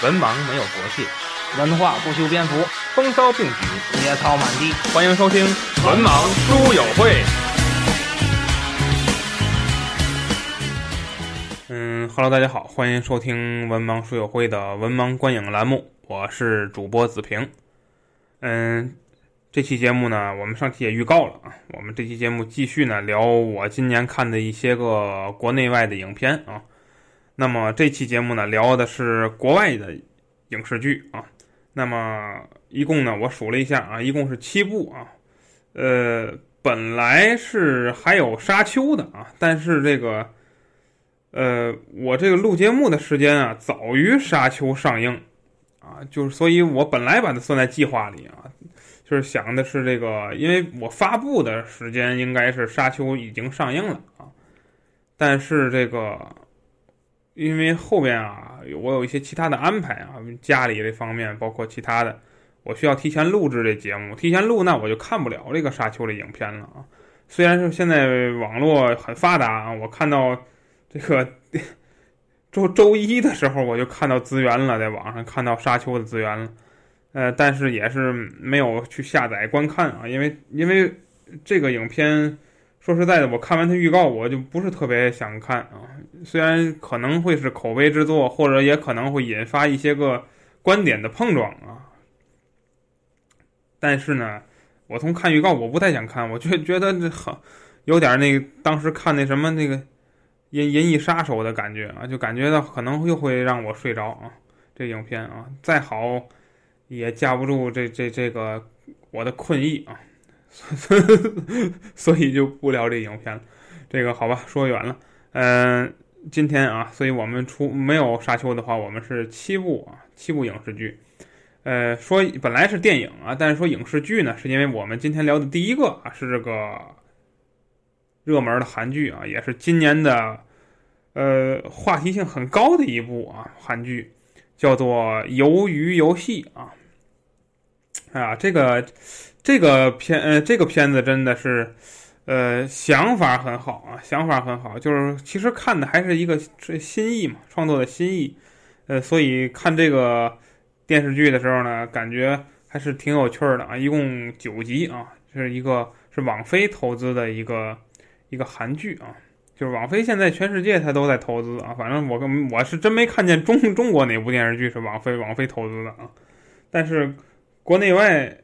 文盲没有国界，文化不修边幅，风骚并举，野草满地。欢迎收听《文盲书友会》。嗯哈喽，大家好，欢迎收听文盲书友会的文盲观影栏目，我是主播子平。嗯，这期节目呢，我们上期也预告了啊，我们这期节目继续呢聊我今年看的一些个国内外的影片啊。那么这期节目呢，聊的是国外的影视剧啊。那么一共呢，我数了一下啊，一共是七部啊。呃，本来是还有《沙丘》的啊，但是这个，呃，我这个录节目的时间啊，早于《沙丘》上映啊，就是所以我本来把它算在计划里啊，就是想的是这个，因为我发布的时间应该是《沙丘》已经上映了啊，但是这个。因为后边啊，我有一些其他的安排啊，家里这方面包括其他的，我需要提前录制这节目，提前录那我就看不了这个沙丘的影片了啊。虽然是现在网络很发达啊，我看到这个周周一的时候我就看到资源了，在网上看到沙丘的资源了，呃，但是也是没有去下载观看啊，因为因为这个影片。说实在的，我看完它预告，我就不是特别想看啊。虽然可能会是口碑之作，或者也可能会引发一些个观点的碰撞啊。但是呢，我从看预告，我不太想看，我就觉得这好有点那当时看那什么那个《银银翼杀手》的感觉啊，就感觉到可能又会让我睡着啊。这影片啊，再好也架不住这这这个我的困意啊。所以就不聊这影片了，这个好吧，说远了。嗯，今天啊，所以我们出没有沙丘的话，我们是七部啊，七部影视剧。呃，说本来是电影啊，但是说影视剧呢，是因为我们今天聊的第一个啊是这个热门的韩剧啊，也是今年的呃话题性很高的一部啊韩剧，叫做《鱿鱼游戏》啊。啊，这个。这个片呃，这个片子真的是，呃，想法很好啊，想法很好，就是其实看的还是一个心意嘛，创作的心意，呃，所以看这个电视剧的时候呢，感觉还是挺有趣的啊。一共九集啊，是一个是网飞投资的一个一个韩剧啊，就是网飞现在全世界它都在投资啊，反正我跟我是真没看见中中国哪部电视剧是网飞网飞投资的啊，但是国内外。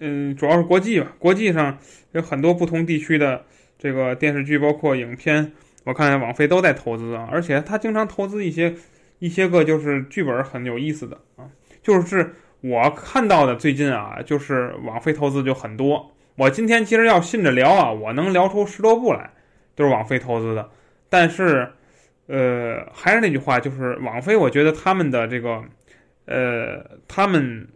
嗯，主要是国际吧，国际上有很多不同地区的这个电视剧，包括影片，我看网飞都在投资啊，而且他经常投资一些一些个就是剧本很有意思的啊，就是我看到的最近啊，就是网飞投资就很多。我今天其实要信着聊啊，我能聊出十多部来，都是网飞投资的。但是，呃，还是那句话，就是网飞，我觉得他们的这个，呃，他们。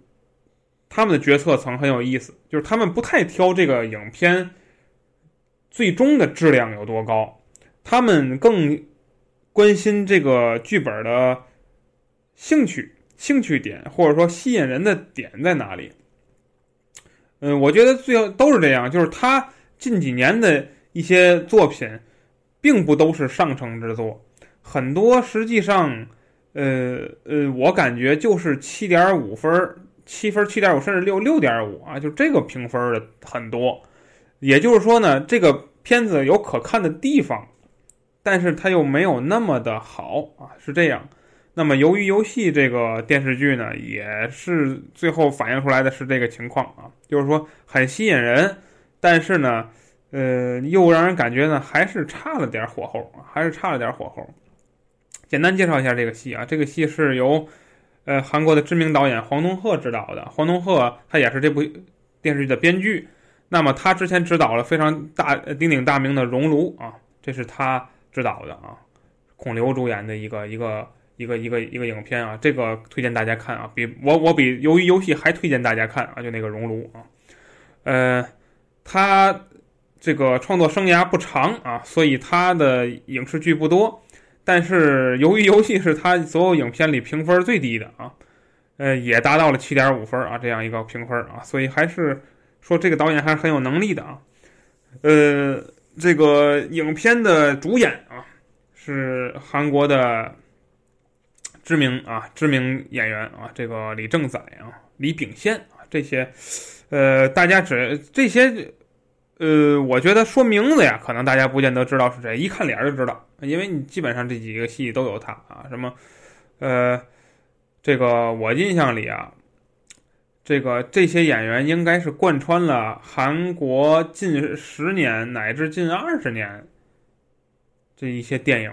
他们的决策层很有意思，就是他们不太挑这个影片最终的质量有多高，他们更关心这个剧本的兴趣、兴趣点，或者说吸引人的点在哪里。嗯，我觉得最后都是这样，就是他近几年的一些作品，并不都是上乘之作，很多实际上，呃呃，我感觉就是七点五分。七分、七点五，甚至六六点五啊，就这个评分的很多。也就是说呢，这个片子有可看的地方，但是它又没有那么的好啊，是这样。那么，由于游戏这个电视剧呢，也是最后反映出来的是这个情况啊，就是说很吸引人，但是呢，呃，又让人感觉呢还是差了点火候，还是差了点火候。简单介绍一下这个戏啊，这个戏是由。呃，韩国的知名导演黄东赫执导的，黄东赫他也是这部电视剧的编剧。那么他之前执导了非常大鼎鼎大名的《熔炉》啊，这是他执导的啊，孔刘主演的一个一个一个一个一个影片啊，这个推荐大家看啊，比我我比由于游戏还推荐大家看啊，就那个《熔炉》啊。呃，他这个创作生涯不长啊，所以他的影视剧不多。但是由于游戏是他所有影片里评分最低的啊，呃，也达到了七点五分啊，这样一个评分啊，所以还是说这个导演还是很有能力的啊。呃，这个影片的主演啊是韩国的知名啊知名演员啊，这个李正宰啊、李秉宪啊这些，呃，大家只这些，呃，我觉得说名字呀，可能大家不见得知道是谁，一看脸就知道，因为你基本上这几个戏都有他啊，什么，呃，这个我印象里啊。这个这些演员应该是贯穿了韩国近十年乃至近二十年这一些电影、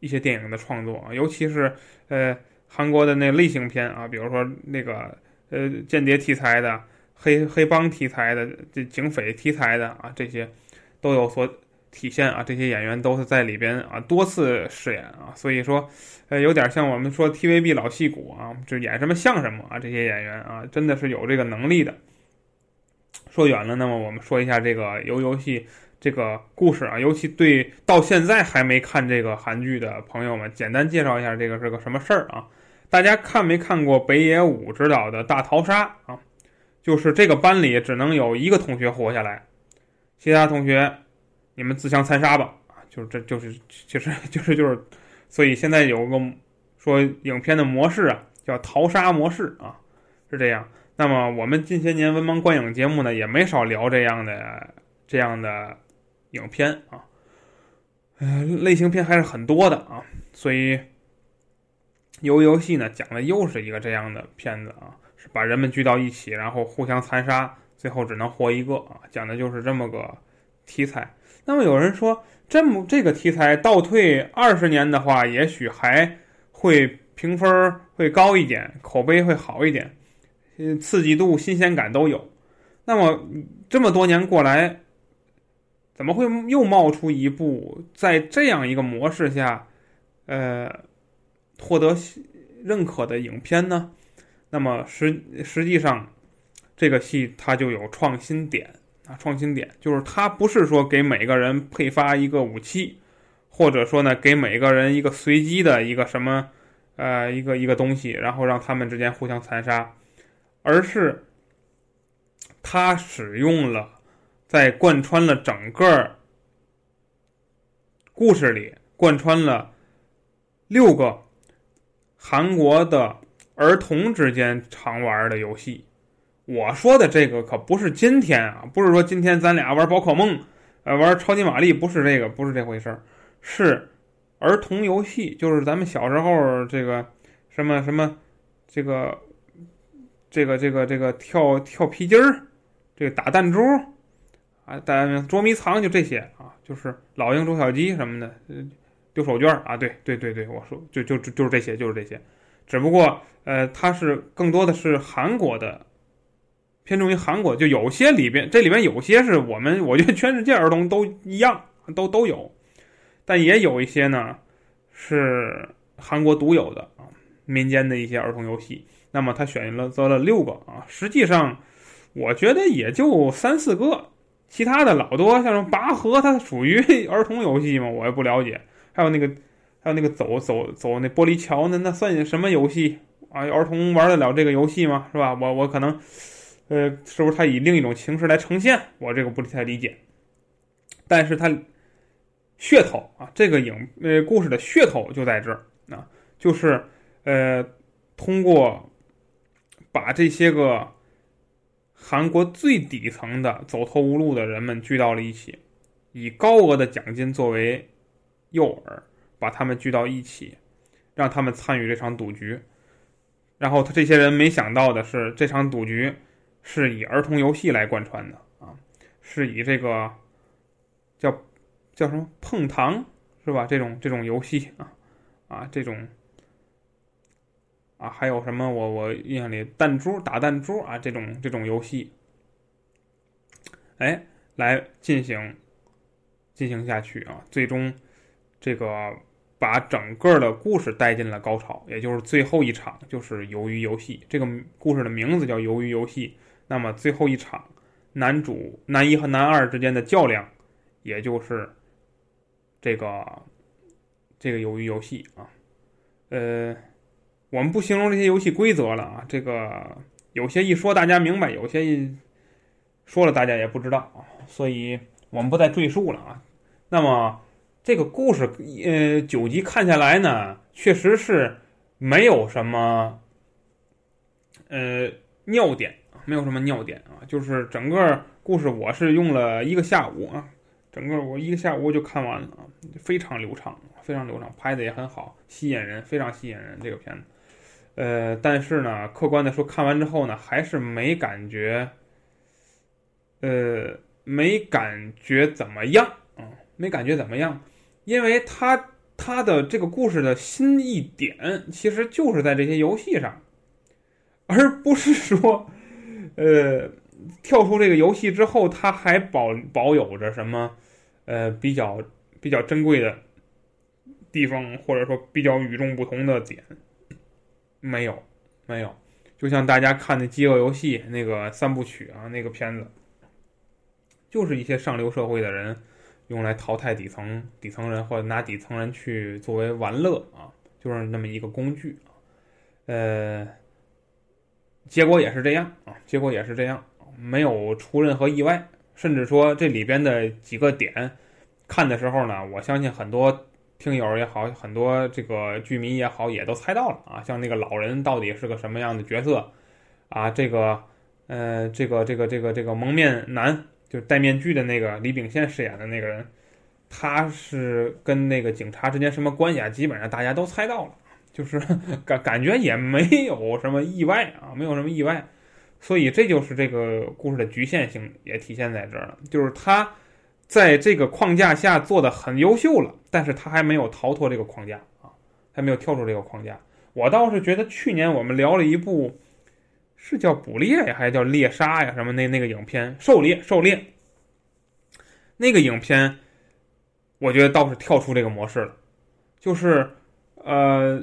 一些电影的创作尤其是呃韩国的那类型片啊，比如说那个呃间谍题材的、黑黑帮题材的、这警匪题材的啊，这些都有所。体现啊，这些演员都是在里边啊多次饰演啊，所以说，呃，有点像我们说 TVB 老戏骨啊，就演什么像什么啊，这些演员啊，真的是有这个能力的。说远了，那么我们说一下这个游游戏这个故事啊，尤其对到现在还没看这个韩剧的朋友们，简单介绍一下这个是个什么事儿啊？大家看没看过北野武执导的大逃杀啊？就是这个班里只能有一个同学活下来，其他同学。你们自相残杀吧！就是这就是就是就是就是，所以现在有个说影片的模式啊，叫淘沙模式啊，是这样。那么我们近些年文盲观影节目呢，也没少聊这样的这样的影片啊，呃，类型片还是很多的啊。所以游游戏呢，讲的又是一个这样的片子啊，把人们聚到一起，然后互相残杀，最后只能活一个啊，讲的就是这么个题材。那么有人说，这么这个题材倒退二十年的话，也许还会评分会高一点，口碑会好一点，嗯，刺激度、新鲜感都有。那么这么多年过来，怎么会又冒出一部在这样一个模式下，呃，获得认可的影片呢？那么实实际上，这个戏它就有创新点。啊，创新点就是它不是说给每个人配发一个武器，或者说呢给每个人一个随机的一个什么，呃，一个一个东西，然后让他们之间互相残杀，而是它使用了在贯穿了整个故事里贯穿了六个韩国的儿童之间常玩的游戏。我说的这个可不是今天啊，不是说今天咱俩玩宝可梦，呃，玩超级玛丽，不是这个，不是这回事儿，是儿童游戏，就是咱们小时候这个什么什么，这个这个这个这个跳跳皮筋儿，这个打弹珠啊，打捉迷藏，就这些啊，就是老鹰捉小鸡什么的，丢手绢啊，对对对对，我说就就就是这些，就是这些，只不过呃，它是更多的是韩国的。偏重于韩国，就有些里边，这里边有些是我们，我觉得全世界儿童都一样，都都有，但也有一些呢是韩国独有的啊，民间的一些儿童游戏。那么他选了择了六个啊，实际上我觉得也就三四个，其他的老多，像什么拔河，它属于 儿童游戏吗？我也不了解。还有那个，还有那个走走走那玻璃桥，那那算什么游戏啊？儿童玩得了这个游戏吗？是吧？我我可能。呃，是不是他以另一种形式来呈现？我这个不太理解。但是它噱头啊，这个影呃故事的噱头就在这儿啊，就是呃通过把这些个韩国最底层的走投无路的人们聚到了一起，以高额的奖金作为诱饵，把他们聚到一起，让他们参与这场赌局。然后他这些人没想到的是，这场赌局。是以儿童游戏来贯穿的啊，是以这个叫叫什么碰糖是吧？这种这种游戏啊啊这种啊还有什么？我我印象里弹珠打弹珠啊这种这种游戏，哎来进行进行下去啊，最终这个把整个的故事带进了高潮，也就是最后一场就是鱿鱼游戏。这个故事的名字叫鱿鱼游戏。那么最后一场，男主男一和男二之间的较量，也就是这个这个鱿鱼游戏啊。呃，我们不形容这些游戏规则了啊，这个有些一说大家明白，有些说了大家也不知道，所以我们不再赘述了啊。那么这个故事呃九集看下来呢，确实是没有什么呃尿点，没有什么尿点啊，就是整个故事我是用了一个下午啊，整个我一个下午就看完了啊，非常流畅，非常流畅，拍的也很好，吸引人，非常吸引人这个片子。呃，但是呢，客观的说，看完之后呢，还是没感觉，呃，没感觉怎么样啊，没感觉怎么样，因为它它的这个故事的新意点其实就是在这些游戏上，而不是说，呃，跳出这个游戏之后，它还保保有着什么，呃，比较比较珍贵的地方，或者说比较与众不同的点。没有，没有，就像大家看的《饥饿游戏》那个三部曲啊，那个片子，就是一些上流社会的人用来淘汰底层底层人，或者拿底层人去作为玩乐啊，就是那么一个工具。呃，结果也是这样啊，结果也是这样，没有出任何意外，甚至说这里边的几个点，看的时候呢，我相信很多。听友也好，很多这个剧迷也好，也都猜到了啊。像那个老人到底是个什么样的角色啊？这个，呃，这个这个这个这个蒙面男，就戴面具的那个李秉宪饰演的那个人，他是跟那个警察之间什么关系啊？基本上大家都猜到了，就是 感感觉也没有什么意外啊，没有什么意外。所以这就是这个故事的局限性也体现在这儿了，就是他。在这个框架下做的很优秀了，但是他还没有逃脱这个框架啊，还没有跳出这个框架。我倒是觉得去年我们聊了一部，是叫《捕猎》呀，还是叫《猎杀》呀？什么那那个影片《狩猎》《狩猎》，那个影片，我觉得倒是跳出这个模式了。就是呃，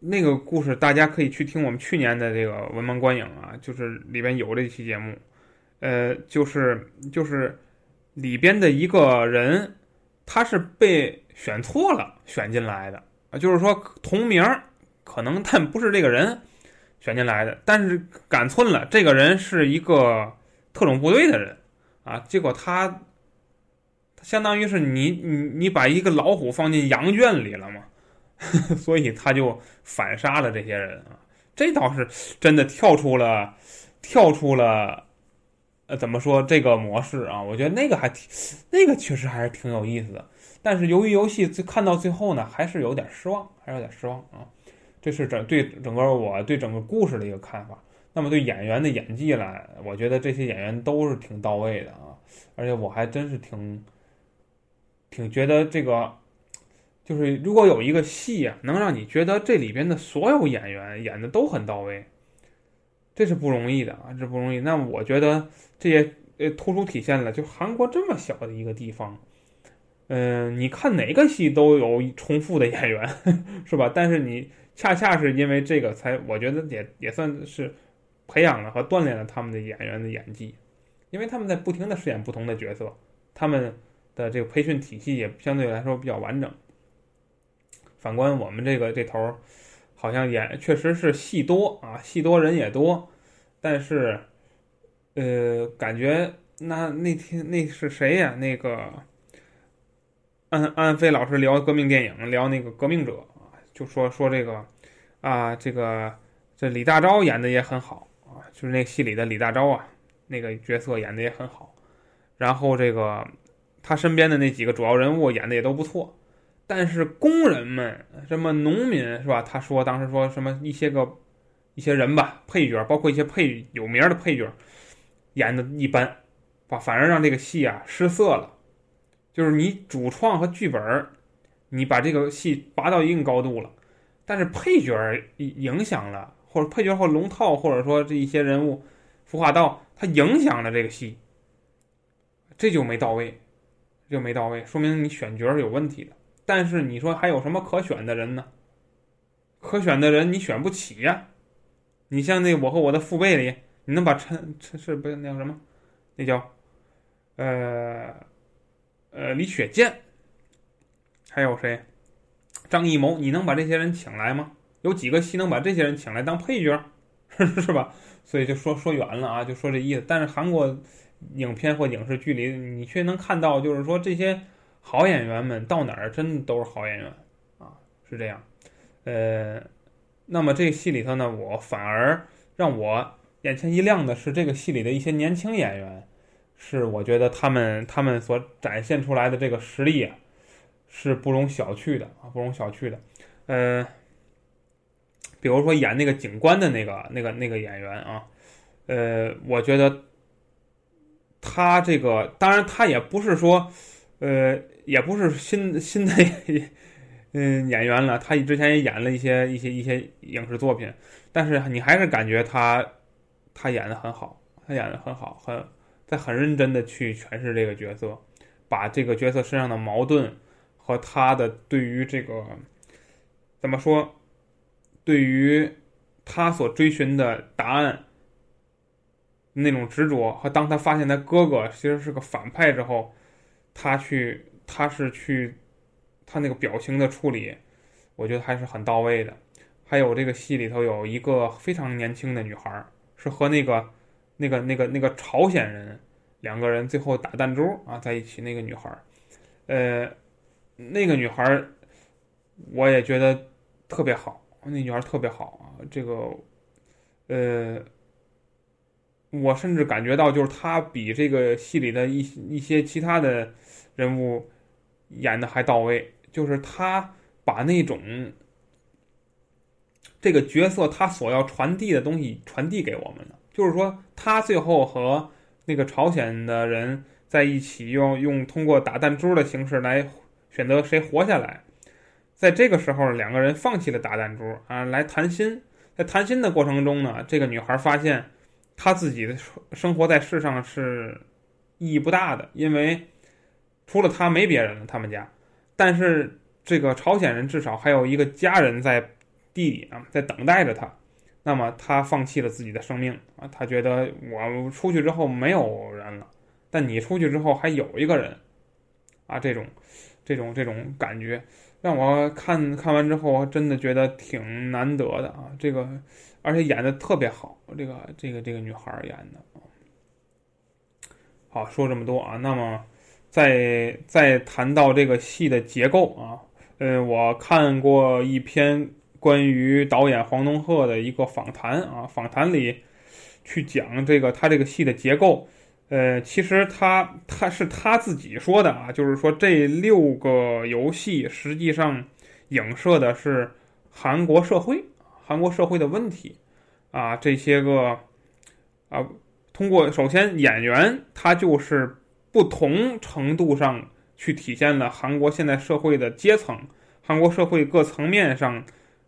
那个故事大家可以去听我们去年的这个《文盲观影》啊，就是里边有这期节目，呃，就是就是。里边的一个人，他是被选错了，选进来的啊，就是说同名可能但不是这个人选进来的，但是赶寸了，这个人是一个特种部队的人啊，结果他相当于是你你你把一个老虎放进羊圈里了嘛，所以他就反杀了这些人啊，这倒是真的跳出了跳出了。呃，怎么说这个模式啊？我觉得那个还挺，那个确实还是挺有意思的。但是由于游戏最看到最后呢，还是有点失望，还是有点失望啊。这是整对整个我对整个故事的一个看法。那么对演员的演技来，我觉得这些演员都是挺到位的啊。而且我还真是挺挺觉得这个，就是如果有一个戏啊，能让你觉得这里边的所有演员演的都很到位。这是不容易的啊，这不容易。那我觉得这也呃突出体现了，就韩国这么小的一个地方，嗯，你看哪个戏都有重复的演员，是吧？但是你恰恰是因为这个，才我觉得也也算是培养了和锻炼了他们的演员的演技，因为他们在不停的饰演不同的角色，他们的这个培训体系也相对来说比较完整。反观我们这个这头。好像演确实是戏多啊，戏多人也多，但是，呃，感觉那那天那是谁呀？那个安安飞老师聊革命电影，聊那个革命者，就说说这个啊，这个这李大钊演的也很好啊，就是那戏里的李大钊啊，那个角色演的也很好，然后这个他身边的那几个主要人物演的也都不错。但是工人们，什么农民是吧？他说当时说什么一些个一些人吧，配角，包括一些配有名的配角，演的一般，把反而让这个戏啊失色了。就是你主创和剧本，你把这个戏拔到一定高度了，但是配角影响了，或者配角或龙套，或者说这一些人物孵化道，它影响了这个戏，这就没到位，就没到位，说明你选角是有问题的。但是你说还有什么可选的人呢？可选的人你选不起呀。你像那我和我的父辈里，你能把陈陈是不是那叫什么？那叫呃呃李雪健，还有谁？张艺谋，你能把这些人请来吗？有几个戏能把这些人请来当配角，是吧？所以就说说远了啊，就说这意思。但是韩国影片或影视剧里，你却能看到，就是说这些。好演员们到哪儿真都是好演员啊，是这样。呃，那么这个戏里头呢，我反而让我眼前一亮的是这个戏里的一些年轻演员，是我觉得他们他们所展现出来的这个实力啊，是不容小觑的啊，不容小觑的。呃，比如说演那个警官的那个那个那个演员啊，呃，我觉得他这个当然他也不是说，呃，也不是新新的嗯演员了，他之前也演了一些一些一些影视作品，但是你还是感觉他他演的很好，他演的很好，很在很认真的去诠释这个角色，把这个角色身上的矛盾和他的对于这个怎么说？对于他所追寻的答案那种执着，和当他发现他哥哥其实是个反派之后，他去他是去他那个表情的处理，我觉得还是很到位的。还有这个戏里头有一个非常年轻的女孩，是和那个那个那个那个朝鲜人两个人最后打弹珠啊在一起那个女孩，呃，那个女孩我也觉得特别好。那女孩特别好啊，这个，呃，我甚至感觉到，就是她比这个戏里的一一些其他的人物演的还到位。就是她把那种这个角色他所要传递的东西传递给我们了。就是说，他最后和那个朝鲜的人在一起，用用通过打弹珠的形式来选择谁活下来。在这个时候，两个人放弃了打弹珠啊，来谈心。在谈心的过程中呢，这个女孩发现，她自己的生活在世上是意义不大的，因为除了她没别人了，他们家。但是这个朝鲜人至少还有一个家人在地里啊，在等待着他。那么他放弃了自己的生命啊，他觉得我出去之后没有人了，但你出去之后还有一个人啊，这种这种这种感觉。让我看看完之后，真的觉得挺难得的啊！这个，而且演的特别好，这个这个这个女孩演的。好，说这么多啊，那么再再谈到这个戏的结构啊，呃，我看过一篇关于导演黄东赫的一个访谈啊，访谈里去讲这个他这个戏的结构。呃，其实他他是他自己说的啊，就是说这六个游戏实际上影射的是韩国社会，韩国社会的问题啊，这些个啊，通过首先演员他就是不同程度上去体现了韩国现在社会的阶层，韩国社会各层面上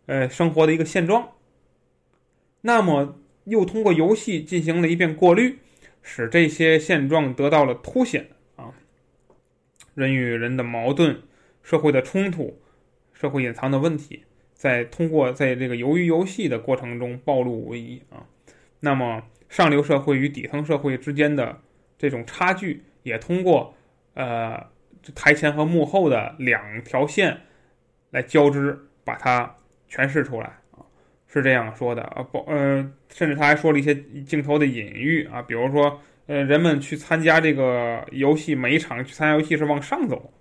呃生活的一个现状，那么又通过游戏进行了一遍过滤。使这些现状得到了凸显啊，人与人的矛盾、社会的冲突、社会隐藏的问题，在通过在这个鱿鱼游戏的过程中暴露无遗啊。那么上流社会与底层社会之间的这种差距，也通过呃台前和幕后的两条线来交织，把它诠释出来。是这样说的啊，不，呃，甚至他还说了一些镜头的隐喻啊，比如说，呃，人们去参加这个游戏，每一场去参加游戏是往上走，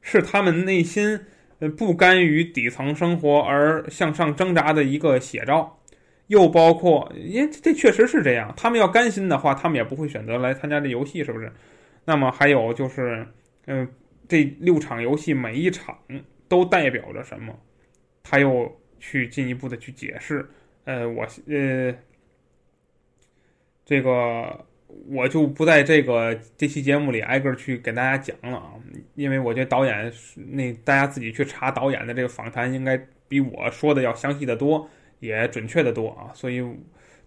是他们内心呃不甘于底层生活而向上挣扎的一个写照。又包括，因为这确实是这样，他们要甘心的话，他们也不会选择来参加这游戏，是不是？那么还有就是，嗯，这六场游戏每一场都代表着什么？他又。去进一步的去解释，呃，我呃，这个我就不在这个这期节目里挨个去给大家讲了啊，因为我觉得导演那大家自己去查导演的这个访谈，应该比我说的要详细的多，也准确的多啊。所以，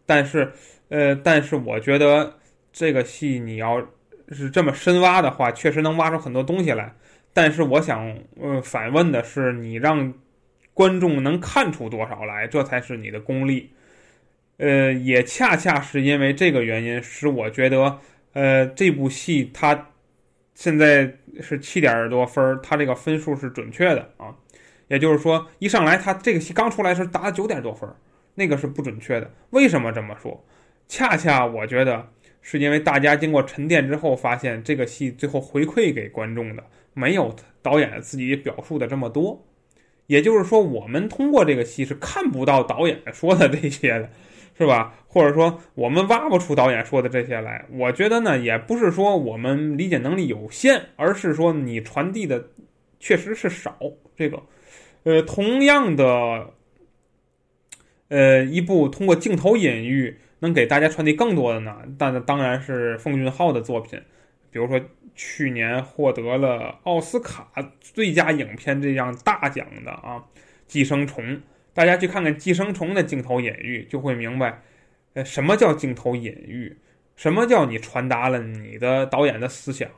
但是呃，但是我觉得这个戏你要是这么深挖的话，确实能挖出很多东西来。但是我想呃反问的是，你让。观众能看出多少来，这才是你的功力。呃，也恰恰是因为这个原因，使我觉得，呃，这部戏它现在是七点多分，它这个分数是准确的啊。也就是说，一上来它这个戏刚出来时打九点多分，那个是不准确的。为什么这么说？恰恰我觉得是因为大家经过沉淀之后，发现这个戏最后回馈给观众的没有导演自己表述的这么多。也就是说，我们通过这个戏是看不到导演说的这些的，是吧？或者说，我们挖不出导演说的这些来。我觉得呢，也不是说我们理解能力有限，而是说你传递的确实是少。这个，呃，同样的，呃，一部通过镜头隐喻能给大家传递更多的呢，但当然是奉俊昊的作品，比如说。去年获得了奥斯卡最佳影片这样大奖的啊，《寄生虫》，大家去看看《寄生虫》的镜头隐喻，就会明白，呃，什么叫镜头隐喻，什么叫你传达了你的导演的思想。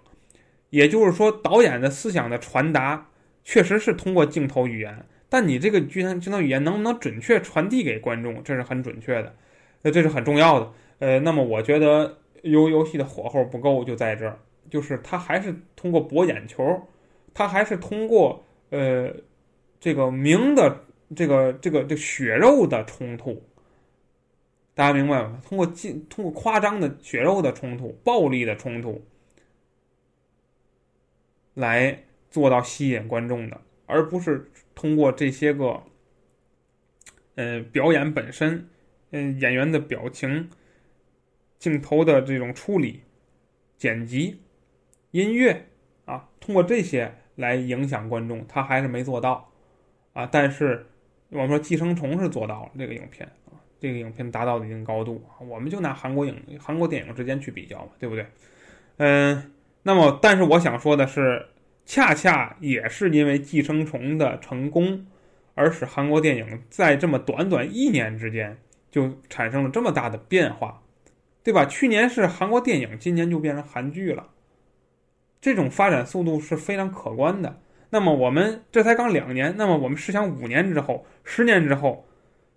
也就是说，导演的思想的传达确实是通过镜头语言，但你这个镜镜头语言能不能准确传递给观众，这是很准确的，那这是很重要的。呃，那么我觉得游游戏的火候不够，就在这儿。就是他还是通过博眼球，他还是通过呃这个明的这个这个这血肉的冲突，大家明白吗？通过进通过夸张的血肉的冲突、暴力的冲突，来做到吸引观众的，而不是通过这些个呃表演本身，嗯演员的表情、镜头的这种处理、剪辑。音乐啊，通过这些来影响观众，他还是没做到啊。但是我们说《寄生虫》是做到了这个影片啊，这个影片达到了一定高度啊。我们就拿韩国影、韩国电影之间去比较嘛，对不对？嗯，那么但是我想说的是，恰恰也是因为《寄生虫》的成功，而使韩国电影在这么短短一年之间就产生了这么大的变化，对吧？去年是韩国电影，今年就变成韩剧了。这种发展速度是非常可观的。那么我们这才刚两年，那么我们试想五年之后、十年之后，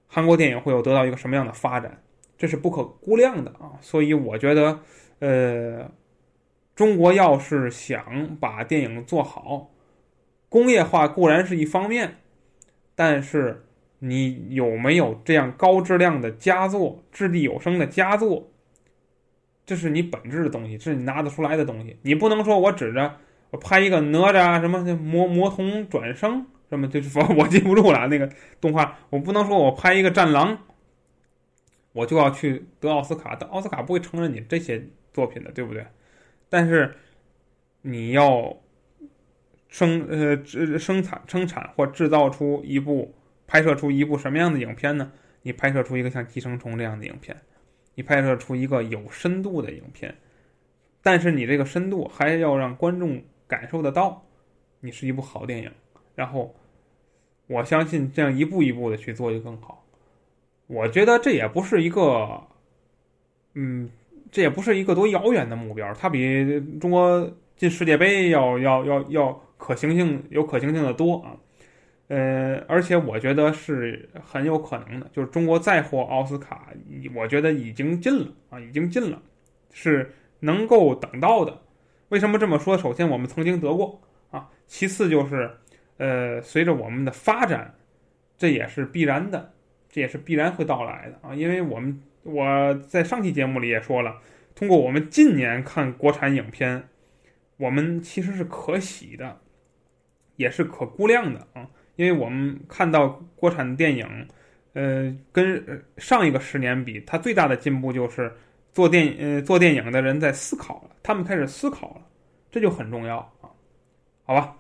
韩国电影会有得到一个什么样的发展？这是不可估量的啊！所以我觉得，呃，中国要是想把电影做好，工业化固然是一方面，但是你有没有这样高质量的佳作、掷地有声的佳作？这是你本质的东西，是你拿得出来的东西。你不能说我指着我拍一个哪吒什么魔魔童转生什么，就是说 我记不住了那个动画。我不能说我拍一个战狼，我就要去得奥斯卡。但奥斯卡不会承认你这些作品的，对不对？但是你要生呃制生产生产或制造出一部拍摄出一部什么样的影片呢？你拍摄出一个像《寄生虫》这样的影片。你拍摄出一个有深度的影片，但是你这个深度还要让观众感受得到，你是一部好电影。然后，我相信这样一步一步的去做就更好。我觉得这也不是一个，嗯，这也不是一个多遥远的目标。它比中国进世界杯要要要要可行性有可行性的多啊。呃，而且我觉得是很有可能的，就是中国再获奥斯卡，我觉得已经近了啊，已经近了，是能够等到的。为什么这么说？首先，我们曾经得过啊；其次就是，呃，随着我们的发展，这也是必然的，这也是必然会到来的啊。因为我们我在上期节目里也说了，通过我们近年看国产影片，我们其实是可喜的，也是可估量的啊。因为我们看到国产电影，呃，跟上一个十年比，它最大的进步就是做电呃做电影的人在思考了，他们开始思考了，这就很重要啊。好吧，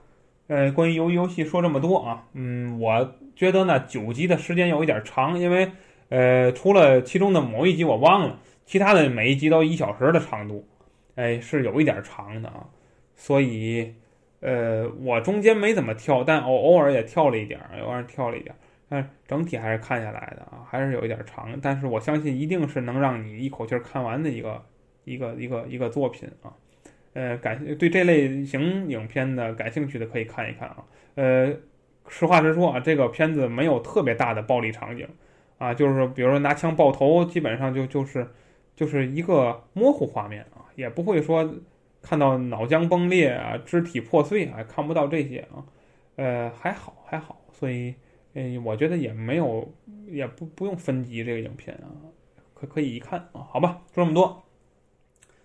呃，关于游游戏说这么多啊，嗯，我觉得呢九集的时间有一点长，因为呃除了其中的某一集我忘了，其他的每一集都一小时的长度，哎，是有一点长的啊，所以。呃，我中间没怎么跳，但偶偶尔也跳了一点儿，偶尔跳了一点儿，但整体还是看下来的啊，还是有一点长。但是我相信一定是能让你一口气儿看完的一个一个一个一个作品啊。呃，感对这类型影片的感兴趣的可以看一看啊。呃，实话实说啊，这个片子没有特别大的暴力场景啊，就是，比如说拿枪爆头，基本上就就是就是一个模糊画面啊，也不会说。看到脑浆崩裂啊，肢体破碎啊，看不到这些啊，呃，还好还好，所以，嗯，我觉得也没有，也不不用分级这个影片啊，可可以一看啊，好吧，说这么多，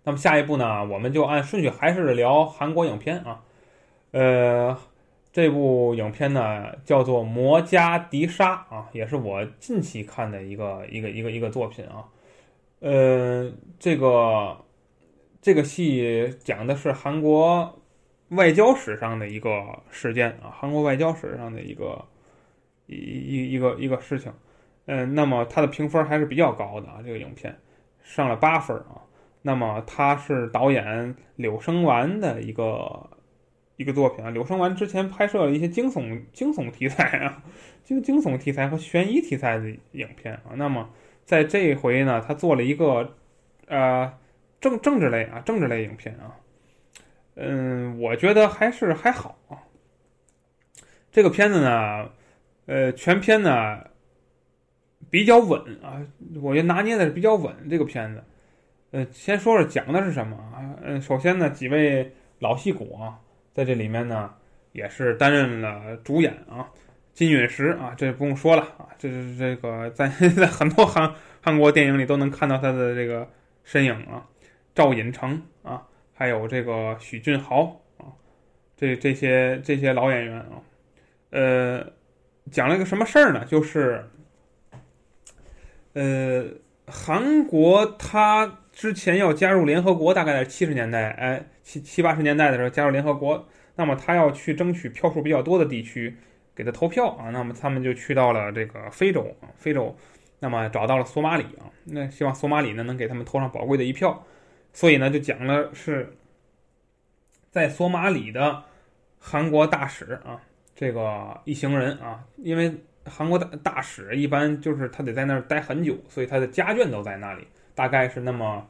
那么下一步呢，我们就按顺序还是聊韩国影片啊，呃，这部影片呢叫做《魔加迪沙》啊，也是我近期看的一个一个一个一个作品啊。呃，这个这个戏讲的是韩国外交史上的一个事件啊，韩国外交史上的一个一一一个一个事情。嗯，那么它的评分还是比较高的啊，这个影片上了八分啊。那么他是导演柳生完的一个一个作品啊。柳生完之前拍摄了一些惊悚惊悚题材啊，惊惊悚题材和悬疑题材的影片啊。那么在这一回呢，他做了一个呃政政治类啊政治类影片啊。嗯，我觉得还是还好啊。这个片子呢，呃，全片呢比较稳啊，我觉得拿捏的是比较稳。这个片子。呃，先说说讲的是什么啊？嗯，首先呢，几位老戏骨啊，在这里面呢，也是担任了主演啊。金允石啊，这不用说了啊，这是这个在 在很多韩韩国电影里都能看到他的这个身影啊。赵寅成啊，还有这个许俊豪啊，这这些这些老演员啊，呃，讲了一个什么事儿呢？就是，呃，韩国他。之前要加入联合国，大概在七十年代，哎，七七八十年代的时候加入联合国，那么他要去争取票数比较多的地区给他投票啊，那么他们就去到了这个非洲啊，非洲，那么找到了索马里啊，那希望索马里呢能给他们投上宝贵的一票，所以呢就讲了是在索马里的韩国大使啊，这个一行人啊，因为韩国大大使一般就是他得在那儿待很久，所以他的家眷都在那里。大概是那么，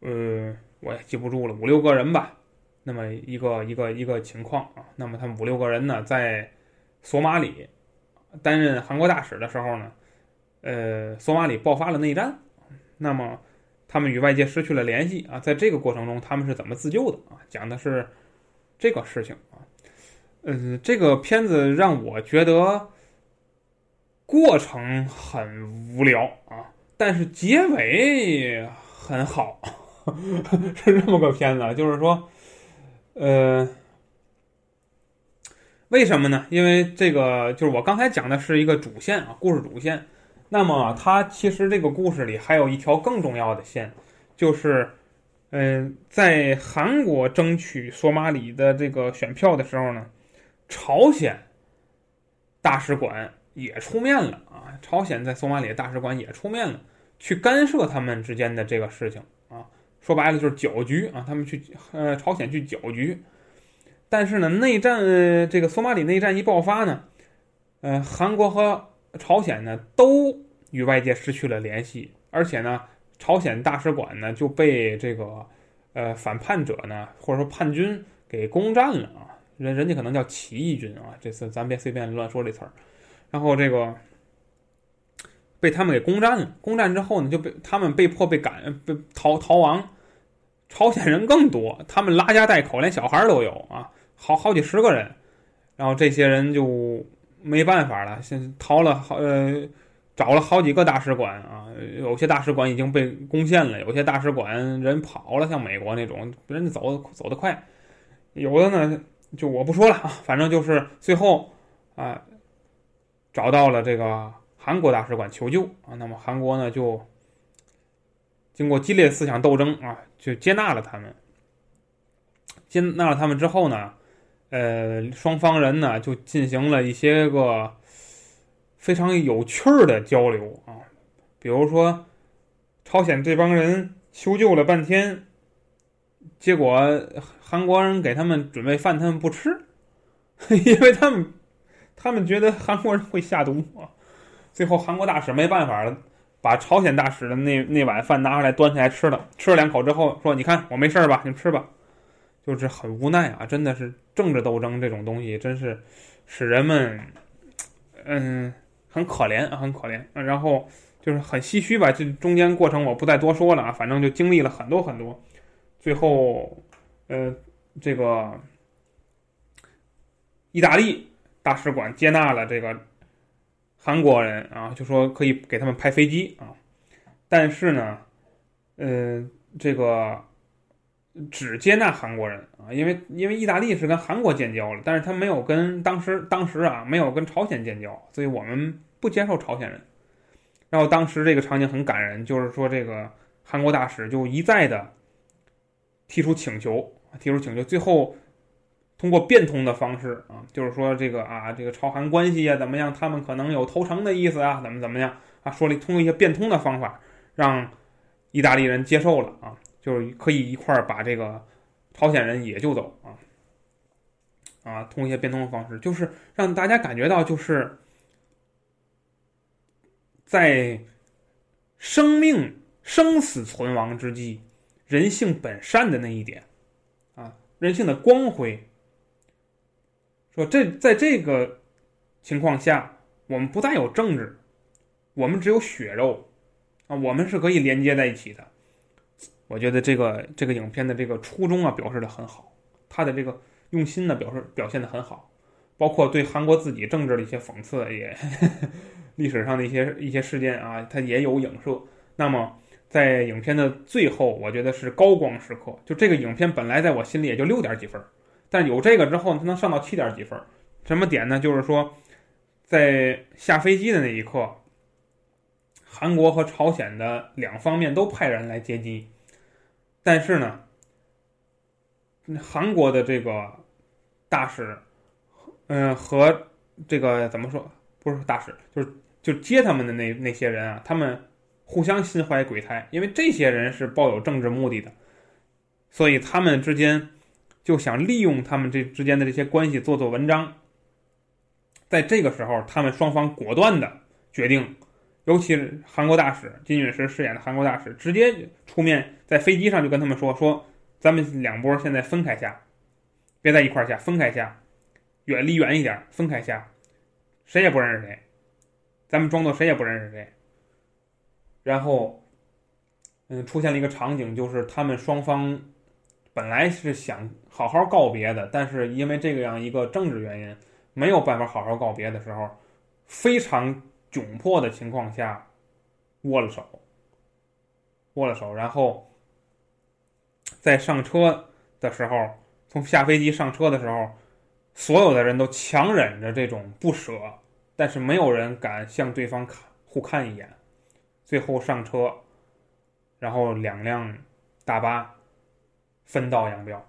呃，我也记不住了，五六个人吧，那么一个一个一个情况啊。那么他们五六个人呢，在索马里担任韩国大使的时候呢，呃，索马里爆发了内战，那么他们与外界失去了联系啊。在这个过程中，他们是怎么自救的啊？讲的是这个事情啊。嗯，这个片子让我觉得过程很无聊啊。但是结尾很好，是这么个片子，就是说，呃，为什么呢？因为这个就是我刚才讲的是一个主线啊，故事主线。那么它其实这个故事里还有一条更重要的线，就是，嗯，在韩国争取索马里的这个选票的时候呢，朝鲜大使馆也出面了啊，朝鲜在索马里的大使馆也出面了。去干涉他们之间的这个事情啊，说白了就是搅局啊。他们去呃朝鲜去搅局，但是呢，内战这个索马里内战一爆发呢，呃，韩国和朝鲜呢都与外界失去了联系，而且呢，朝鲜大使馆呢就被这个呃反叛者呢或者说叛军给攻占了啊。人人家可能叫起义军啊，这次咱别随便乱说这词儿。然后这个。被他们给攻占了，攻占之后呢，就被他们被迫被赶被逃逃亡。朝鲜人更多，他们拉家带口，连小孩都有啊，好好几十个人。然后这些人就没办法了，先逃了好呃，找了好几个大使馆啊，有些大使馆已经被攻陷了，有些大使馆人跑了，像美国那种，人家走走得快。有的呢，就我不说了啊，反正就是最后啊，找到了这个。韩国大使馆求救啊，那么韩国呢就经过激烈思想斗争啊，就接纳了他们。接纳了他们之后呢，呃，双方人呢就进行了一些个非常有趣儿的交流啊，比如说朝鲜这帮人求救了半天，结果韩国人给他们准备饭，他们不吃，因为他们他们觉得韩国人会下毒啊。最后，韩国大使没办法了，把朝鲜大使的那那碗饭拿出来，端起来吃了。吃了两口之后，说：“你看我没事吧？你吃吧。”就是很无奈啊，真的是政治斗争这种东西，真是使人们嗯很可怜，很可怜。然后就是很唏嘘吧。这中间过程我不再多说了啊，反正就经历了很多很多。最后，呃，这个意大利大使馆接纳了这个。韩国人啊，就说可以给他们派飞机啊，但是呢，呃，这个只接纳韩国人啊，因为因为意大利是跟韩国建交了，但是他没有跟当时当时啊没有跟朝鲜建交，所以我们不接受朝鲜人。然后当时这个场景很感人，就是说这个韩国大使就一再的提出请求，提出请求，最后通过变通的方式啊，就是说这个啊这个朝韩关系啊怎么样，他们可能有投诚的意思啊，怎么怎么样啊，说了通过一些变通的方法，让意大利人接受了啊。就是可以一块儿把这个朝鲜人也救走啊啊，通过一些变通的方式，就是让大家感觉到，就是在生命生死存亡之际，人性本善的那一点啊，人性的光辉。说这在这个情况下，我们不再有政治，我们只有血肉啊，我们是可以连接在一起的。我觉得这个这个影片的这个初衷啊，表示的很好，他的这个用心呢，表示表现的很好，包括对韩国自己政治的一些讽刺，也 历史上的一些一些事件啊，它也有影射。那么在影片的最后，我觉得是高光时刻。就这个影片本来在我心里也就六点几分，但有这个之后，它能上到七点几分。什么点呢？就是说，在下飞机的那一刻，韩国和朝鲜的两方面都派人来接机。但是呢，韩国的这个大使，嗯，和这个怎么说？不是大使，就是就接他们的那那些人啊，他们互相心怀鬼胎，因为这些人是抱有政治目的的，所以他们之间就想利用他们这之间的这些关系做做文章。在这个时候，他们双方果断的决定。尤其是韩国大使金允石饰演的韩国大使，直接出面在飞机上就跟他们说：“说咱们两波现在分开下，别在一块下，分开下，远离远一点，分开下，谁也不认识谁，咱们装作谁也不认识谁。”然后，嗯，出现了一个场景，就是他们双方本来是想好好告别的，但是因为这个样一个政治原因，没有办法好好告别的时候，非常。窘迫的情况下，握了手，握了手，然后在上车的时候，从下飞机上车的时候，所有的人都强忍着这种不舍，但是没有人敢向对方看互看一眼。最后上车，然后两辆大巴分道扬镳，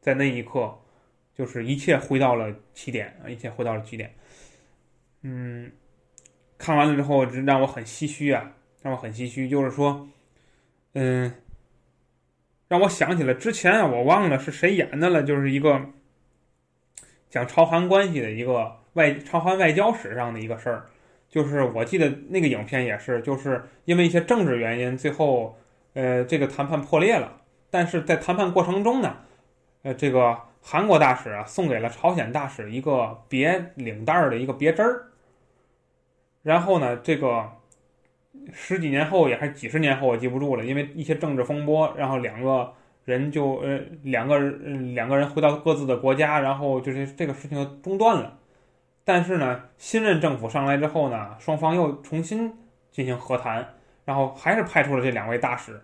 在那一刻，就是一切回到了起点！一切回到了起点，嗯。看完了之后，让我很唏嘘啊，让我很唏嘘。就是说，嗯，让我想起了之前啊，我忘了是谁演的了，就是一个讲朝韩关系的一个外朝韩外交史上的一个事儿。就是我记得那个影片也是，就是因为一些政治原因，最后呃这个谈判破裂了。但是在谈判过程中呢，呃这个韩国大使啊送给了朝鲜大使一个别领带儿的一个别针儿。然后呢，这个十几年后也还是几十年后，我记不住了，因为一些政治风波，然后两个人就呃两个人两个人回到各自的国家，然后就是这个事情中断了。但是呢，新任政府上来之后呢，双方又重新进行和谈，然后还是派出了这两位大使。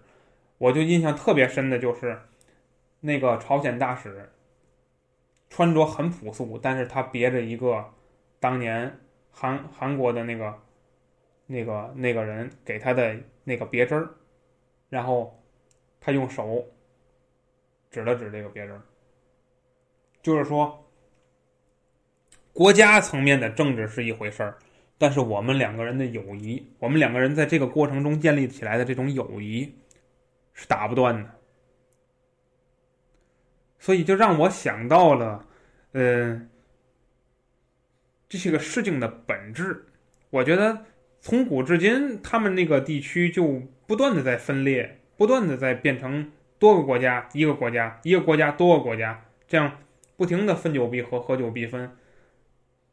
我就印象特别深的就是那个朝鲜大使，穿着很朴素，但是他别着一个当年。韩韩国的那个，那个那个人给他的那个别针儿，然后他用手指了指这个别针儿，就是说，国家层面的政治是一回事儿，但是我们两个人的友谊，我们两个人在这个过程中建立起来的这种友谊是打不断的，所以就让我想到了，嗯。这是个事情的本质，我觉得从古至今，他们那个地区就不断的在分裂，不断的在变成多个国家，一个国家，一个国家，多个国家，这样不停的分久必合，合久必分。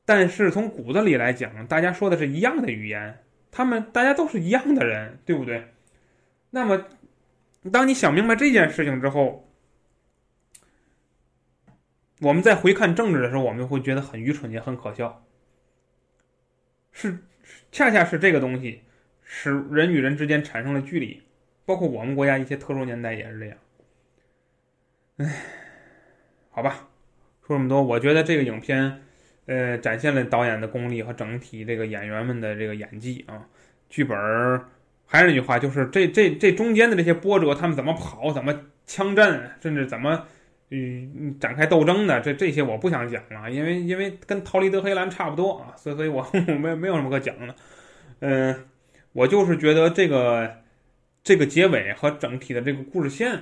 但是从骨子里来讲，大家说的是一样的语言，他们大家都是一样的人，对不对？那么，当你想明白这件事情之后，我们在回看政治的时候，我们会觉得很愚蠢，也很可笑。是，恰恰是这个东西，使人与人之间产生了距离，包括我们国家一些特殊年代也是这样。唉，好吧，说这么多，我觉得这个影片，呃，展现了导演的功力和整体这个演员们的这个演技啊。剧本儿还是那句话，就是这这这中间的这些波折，他们怎么跑，怎么枪战，甚至怎么嗯展开斗争的，这这些我不想讲了，因为因为跟逃离德黑兰差不多啊，所以所以我 没没有什么可讲的。嗯，我就是觉得这个这个结尾和整体的这个故事线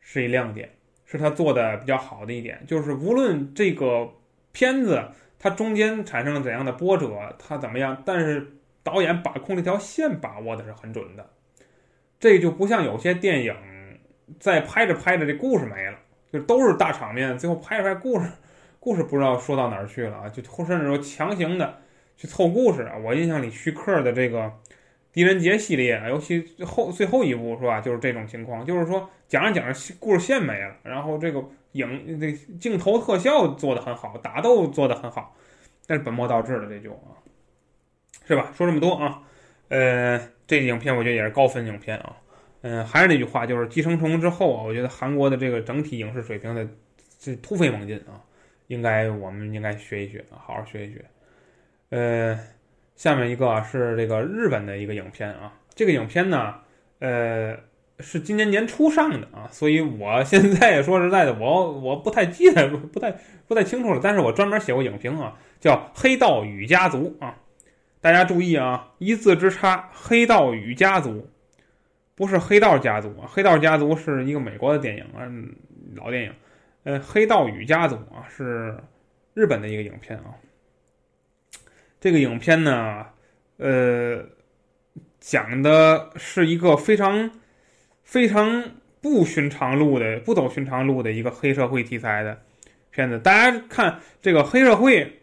是一亮点，是他做的比较好的一点。就是无论这个片子它中间产生了怎样的波折，它怎么样，但是导演把控这条线把握的是很准的。这就不像有些电影在拍着拍着这故事没了，就都是大场面，最后拍着拍故事，故事不知道说到哪儿去了啊，就甚至说强行的。去凑故事啊！我印象里徐克的这个《狄仁杰》系列，尤其后最后一部是吧？就是这种情况，就是说讲着讲着故事线没了，然后这个影这镜头特效做的很好，打斗做的很好，但是本末倒置了，这就啊，是吧？说这么多啊，呃，这影片我觉得也是高分影片啊，嗯，还是那句话，就是《寄生虫》之后啊，我觉得韩国的这个整体影视水平的这突飞猛进啊，应该我们应该学一学，好好学一学。呃，下面一个是这个日本的一个影片啊，这个影片呢，呃，是今年年初上的啊，所以我现在说实在的，我我不太记得，不太不太清楚了。但是我专门写过影评啊，叫《黑道与家族》啊，大家注意啊，一字之差，《黑道与家族》不是《黑道家族》啊，《黑道家族》是一个美国的电影啊，老电影。呃，《黑道与家族》啊是日本的一个影片啊。这个影片呢，呃，讲的是一个非常非常不寻常路的、不走寻常路的一个黑社会题材的片子。大家看这个黑社会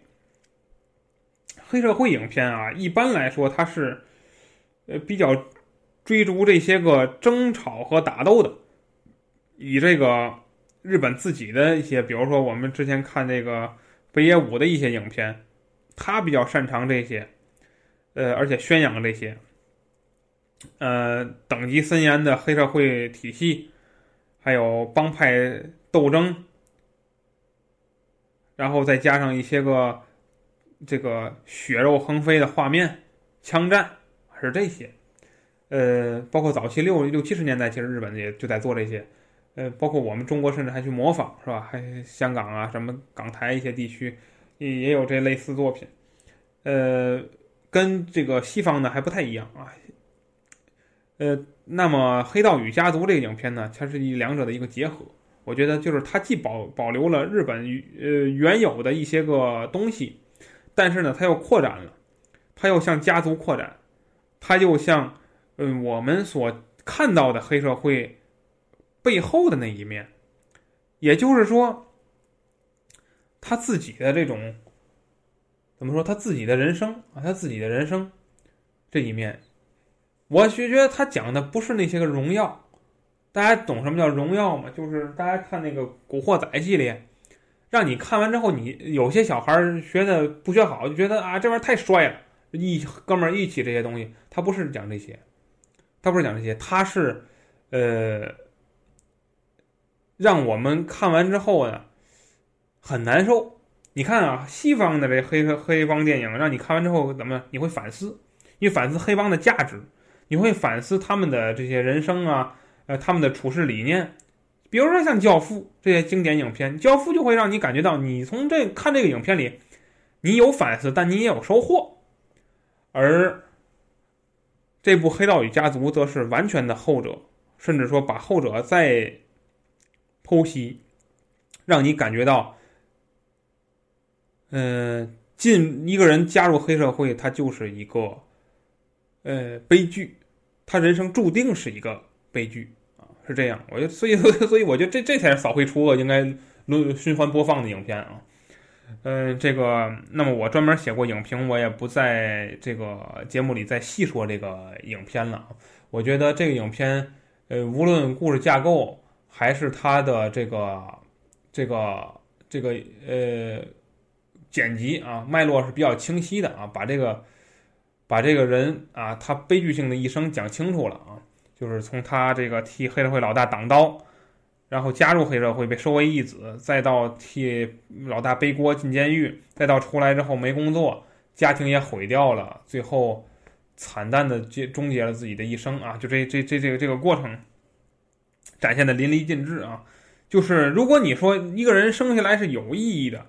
黑社会影片啊，一般来说它是呃比较追逐这些个争吵和打斗的，以这个日本自己的一些，比如说我们之前看这个北野武的一些影片。他比较擅长这些，呃，而且宣扬这些，呃，等级森严的黑社会体系，还有帮派斗争，然后再加上一些个这个血肉横飞的画面、枪战，是这些，呃，包括早期六六七十年代，其实日本也就在做这些，呃，包括我们中国甚至还去模仿，是吧？还香港啊，什么港台一些地区。也也有这类似作品，呃，跟这个西方呢还不太一样啊，呃，那么《黑道与家族》这个影片呢，它是一两者的一个结合，我觉得就是它既保保留了日本呃原有的一些个东西，但是呢，它又扩展了，它又向家族扩展，它又向嗯我们所看到的黑社会背后的那一面，也就是说。他自己的这种怎么说？他自己的人生啊，他自己的人生这一面，我就觉得他讲的不是那些个荣耀。大家懂什么叫荣耀吗？就是大家看那个《古惑仔》系列，让你看完之后，你有些小孩学的不学好，就觉得啊，这玩意儿太帅了，一哥们儿一起这些东西，他不是讲这些，他不是讲这些，他是呃，让我们看完之后呢。很难受，你看啊，西方的这黑黑帮电影，让你看完之后怎么？你会反思，你反思黑帮的价值，你会反思他们的这些人生啊，呃，他们的处事理念。比如说像《教父》这些经典影片，《教父》就会让你感觉到，你从这看这个影片里，你有反思，但你也有收获。而这部《黑道与家族》则是完全的后者，甚至说把后者再剖析，让你感觉到。嗯，进一个人加入黑社会，他就是一个，呃，悲剧，他人生注定是一个悲剧啊，是这样。我觉得，所以，所以我觉得这这才是扫黑除恶应该轮循环播放的影片啊。嗯，这个，那么我专门写过影评，我也不在这个节目里再细说这个影片了。我觉得这个影片，呃，无论故事架构还是它的这个，这个，这个，呃。剪辑啊，脉络是比较清晰的啊，把这个，把这个人啊，他悲剧性的一生讲清楚了啊，就是从他这个替黑社会老大挡刀，然后加入黑社会被收为义子，再到替老大背锅进监狱，再到出来之后没工作，家庭也毁掉了，最后惨淡的结终结了自己的一生啊！就这这这这个这个过程展现的淋漓尽致啊！就是如果你说一个人生下来是有意义的，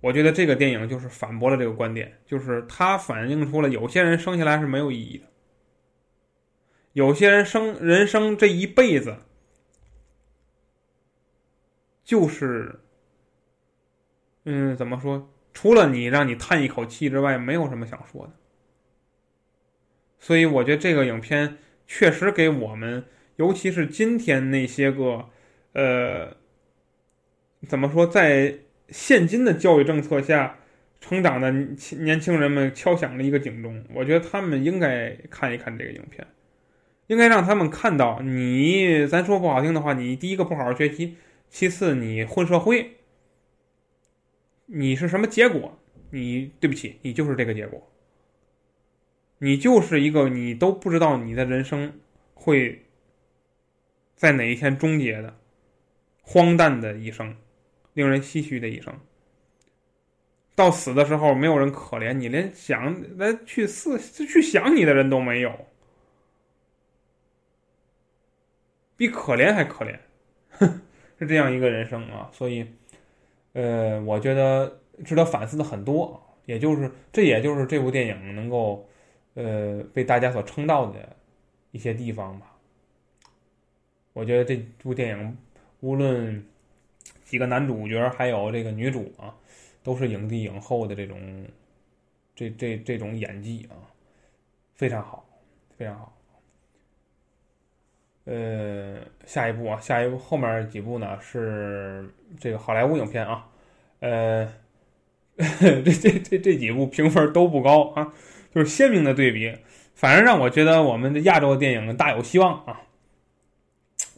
我觉得这个电影就是反驳了这个观点，就是它反映出了有些人生下来是没有意义的，有些人生人生这一辈子就是，嗯，怎么说？除了你让你叹一口气之外，没有什么想说的。所以我觉得这个影片确实给我们，尤其是今天那些个，呃，怎么说，在现今的教育政策下成长的年轻人们敲响了一个警钟。我觉得他们应该看一看这个影片，应该让他们看到你，咱说不好听的话，你第一个不好好学习，其次你混社会，你是什么结果？你对不起，你就是这个结果。你就是一个你都不知道你的人生会在哪一天终结的荒诞的一生，令人唏嘘的一生。到死的时候，没有人可怜你，连想来去思去想你的人都没有，比可怜还可怜，哼这样一个人生啊！所以，呃，我觉得值得反思的很多，也就是这也就是这部电影能够。呃，被大家所称道的一些地方吧。我觉得这部电影无论几个男主角还有这个女主啊，都是影帝影后的这种这这这种演技啊，非常好，非常好。呃，下一部啊，下一部后面几部呢是这个好莱坞影片啊，呃，这这这这几部评分都不高啊。就是鲜明的对比，反而让我觉得我们的亚洲电影大有希望啊。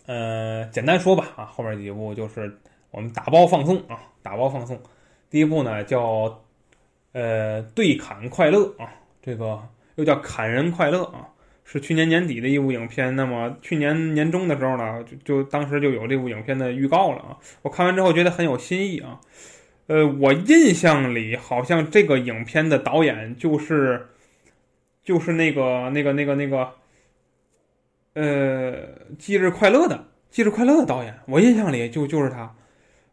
呃，简单说吧啊，后面几部就是我们打包放送啊，打包放送。第一部呢叫呃对砍快乐啊，这个又叫砍人快乐啊，是去年年底的一部影片。那么去年年中的时候呢，就就当时就有这部影片的预告了啊。我看完之后觉得很有新意啊。呃，我印象里好像这个影片的导演就是。就是那个、那个、那个、那个，呃，《忌日快乐》的《忌日快乐》的导演，我印象里就就是他，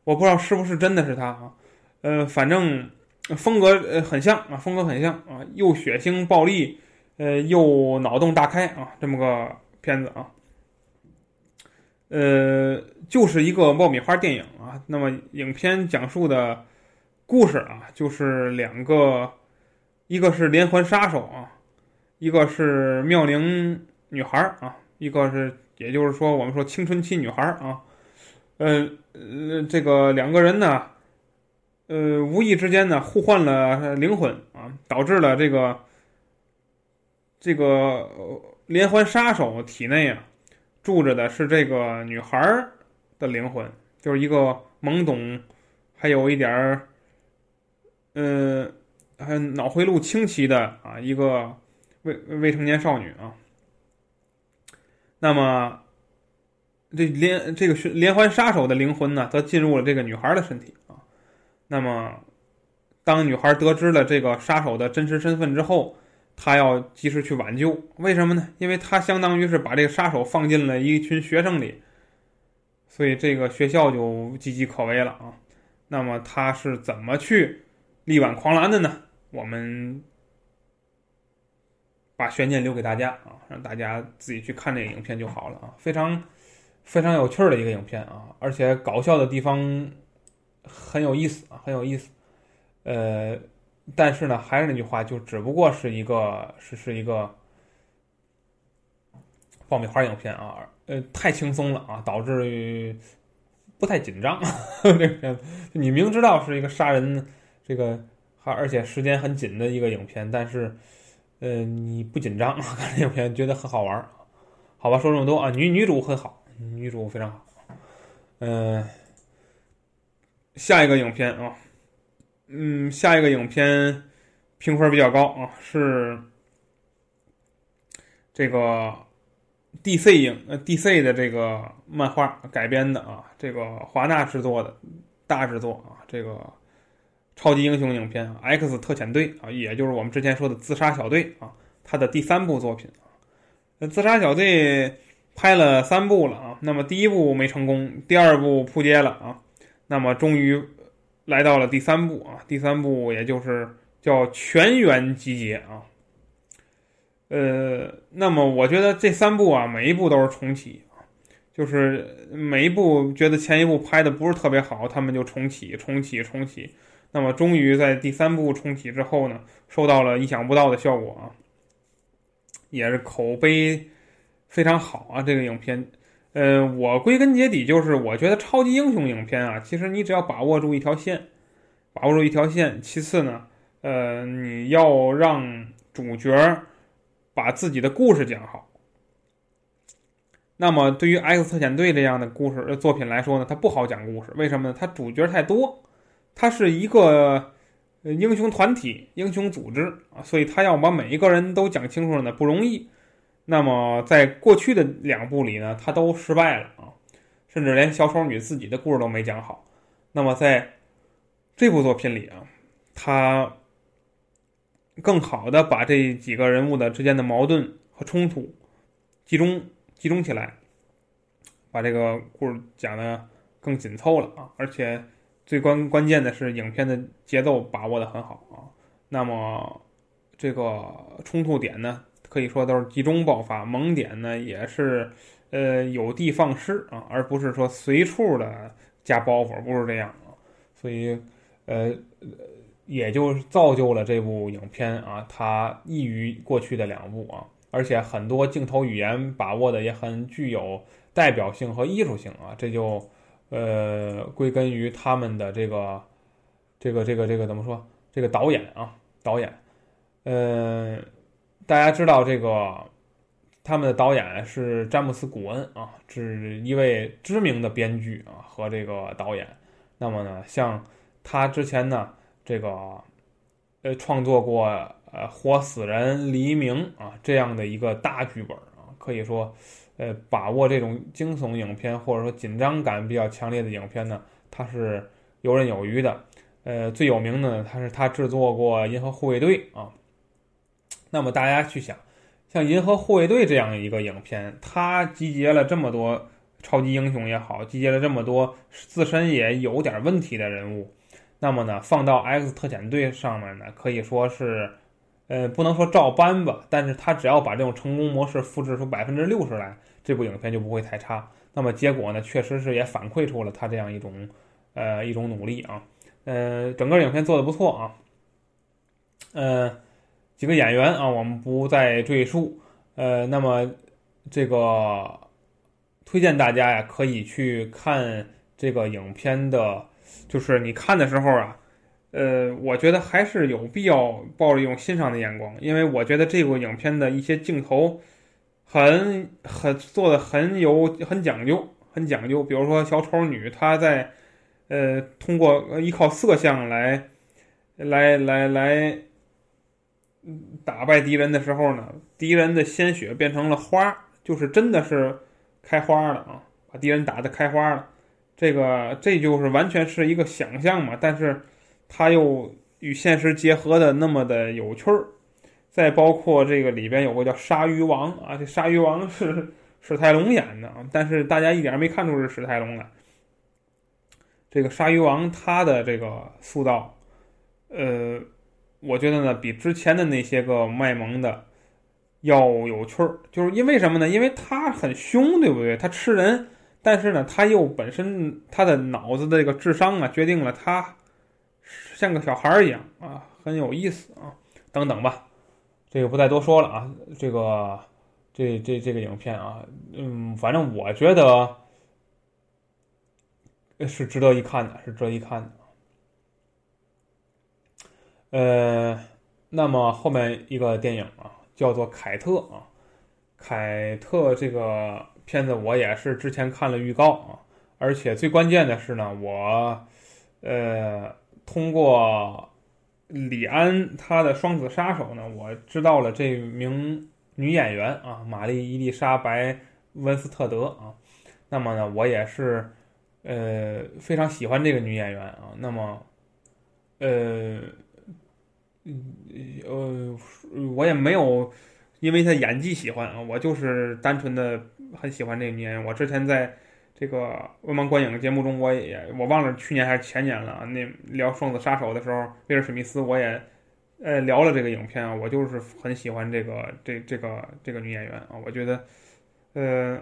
我不知道是不是真的是他啊。呃，反正风格呃很像啊，风格很像啊，又血腥暴力，呃，又脑洞大开啊，这么个片子啊。呃，就是一个爆米花电影啊。那么影片讲述的故事啊，就是两个，一个是连环杀手啊。一个是妙龄女孩啊，一个是，也就是说，我们说青春期女孩啊，呃呃，这个两个人呢，呃，无意之间呢互换了灵魂啊，导致了这个这个连环杀手体内啊住着的是这个女孩的灵魂，就是一个懵懂，还有一点儿，呃，还脑回路清奇的啊一个。未未成年少女啊，那么这连这个是连环杀手的灵魂呢，则进入了这个女孩的身体啊。那么，当女孩得知了这个杀手的真实身份之后，他要及时去挽救。为什么呢？因为他相当于是把这个杀手放进了一群学生里，所以这个学校就岌岌可危了啊。那么，他是怎么去力挽狂澜的呢？我们。把悬念留给大家啊，让大家自己去看这个影片就好了啊，非常非常有趣的一个影片啊，而且搞笑的地方很有意思啊，很有意思。呃，但是呢，还是那句话，就只不过是一个是是一个爆米花影片啊，呃，太轻松了啊，导致于不太紧张。这个片子你明知道是一个杀人，这个还而且时间很紧的一个影片，但是。呃，你不紧张，看这影片觉得很好玩好吧？说这么多啊，女女主很好，女主非常好。嗯，下一个影片啊，嗯，下一个影片评分比较高啊，是这个 DC 影呃 DC 的这个漫画改编的啊，这个华纳制作的大制作啊，这个超级英雄影片《X 特遣队》啊，也就是我们之前说的自杀小队啊，它的第三部作品啊。那自杀小队拍了三部了啊，那么第一部没成功，第二部扑街了啊，那么终于来到了第三部啊，第三部也就是叫全员集结啊。呃，那么我觉得这三部啊，每一部都是重启啊，就是每一部觉得前一部拍的不是特别好，他们就重启、重启、重启。那么终于在第三部重启之后呢，收到了意想不到的效果啊，也是口碑非常好啊。这个影片，呃，我归根结底就是我觉得超级英雄影片啊，其实你只要把握住一条线，把握住一条线，其次呢，呃，你要让主角。把自己的故事讲好。那么，对于《X 特遣队》这样的故事作品来说呢，它不好讲故事。为什么呢？它主角太多，它是一个英雄团体、英雄组织啊，所以他要把每一个人都讲清楚了呢，不容易。那么，在过去的两部里呢，他都失败了啊，甚至连小丑女自己的故事都没讲好。那么，在这部作品里啊，他。更好的把这几个人物的之间的矛盾和冲突集中集中起来，把这个故事讲的更紧凑了啊！而且最关关键的是，影片的节奏把握的很好啊。那么这个冲突点呢，可以说都是集中爆发，萌点呢也是呃有的放矢啊，而不是说随处的加包袱，不是这样啊。所以呃。也就造就了这部影片啊，它异于过去的两部啊，而且很多镜头语言把握的也很具有代表性和艺术性啊，这就呃归根于他们的这个这个这个这个怎么说？这个导演啊，导演，呃，大家知道这个他们的导演是詹姆斯·古恩啊，是一位知名的编剧啊和这个导演。那么呢，像他之前呢。这个，呃，创作过呃《活死人》《黎明》啊这样的一个大剧本啊，可以说，呃，把握这种惊悚影片或者说紧张感比较强烈的影片呢，他是游刃有余的。呃，最有名的他是他制作过《银河护卫队》啊。那么大家去想，像《银河护卫队》这样一个影片，它集结了这么多超级英雄也好，集结了这么多自身也有点问题的人物。那么呢，放到 X 特遣队上面呢，可以说是，呃，不能说照搬吧，但是他只要把这种成功模式复制出百分之六十来，这部影片就不会太差。那么结果呢，确实是也反馈出了他这样一种，呃，一种努力啊，呃，整个影片做的不错啊，呃，几个演员啊，我们不再赘述，呃，那么这个推荐大家呀，可以去看这个影片的。就是你看的时候啊，呃，我觉得还是有必要抱着一种欣赏的眼光，因为我觉得这部影片的一些镜头很很做的很有很讲究，很讲究。比如说小丑女她在呃通过依靠色相来来来来打败敌人的时候呢，敌人的鲜血变成了花，就是真的是开花了啊，把敌人打得开花了。这个这就是完全是一个想象嘛，但是它又与现实结合的那么的有趣儿。再包括这个里边有个叫鲨鱼王啊，这鲨鱼王是史泰龙演的啊，但是大家一点没看出是史泰龙来。这个鲨鱼王他的这个塑造，呃，我觉得呢比之前的那些个卖萌的要有趣儿，就是因为什么呢？因为他很凶，对不对？他吃人。但是呢，他又本身他的脑子的这个智商啊，决定了他像个小孩儿一样啊，很有意思啊，等等吧，这个不再多说了啊。这个这这这个影片啊，嗯，反正我觉得是值得一看的，是值得一看的。呃，那么后面一个电影啊，叫做《凯特》啊，凯特这个。片子我也是之前看了预告啊，而且最关键的是呢，我呃通过李安他的《双子杀手》呢，我知道了这名女演员啊，玛丽伊丽莎白温斯特德啊。那么呢，我也是呃非常喜欢这个女演员啊。那么呃嗯呃，我也没有因为她演技喜欢啊，我就是单纯的很喜欢这个女演员。我之前在这个文盲观影节目中，我也我忘了去年还是前年了。那聊《双子杀手》的时候，威尔史密斯我也。呃，聊了这个影片啊，我就是很喜欢这个这这个这个女演员啊，我觉得，呃，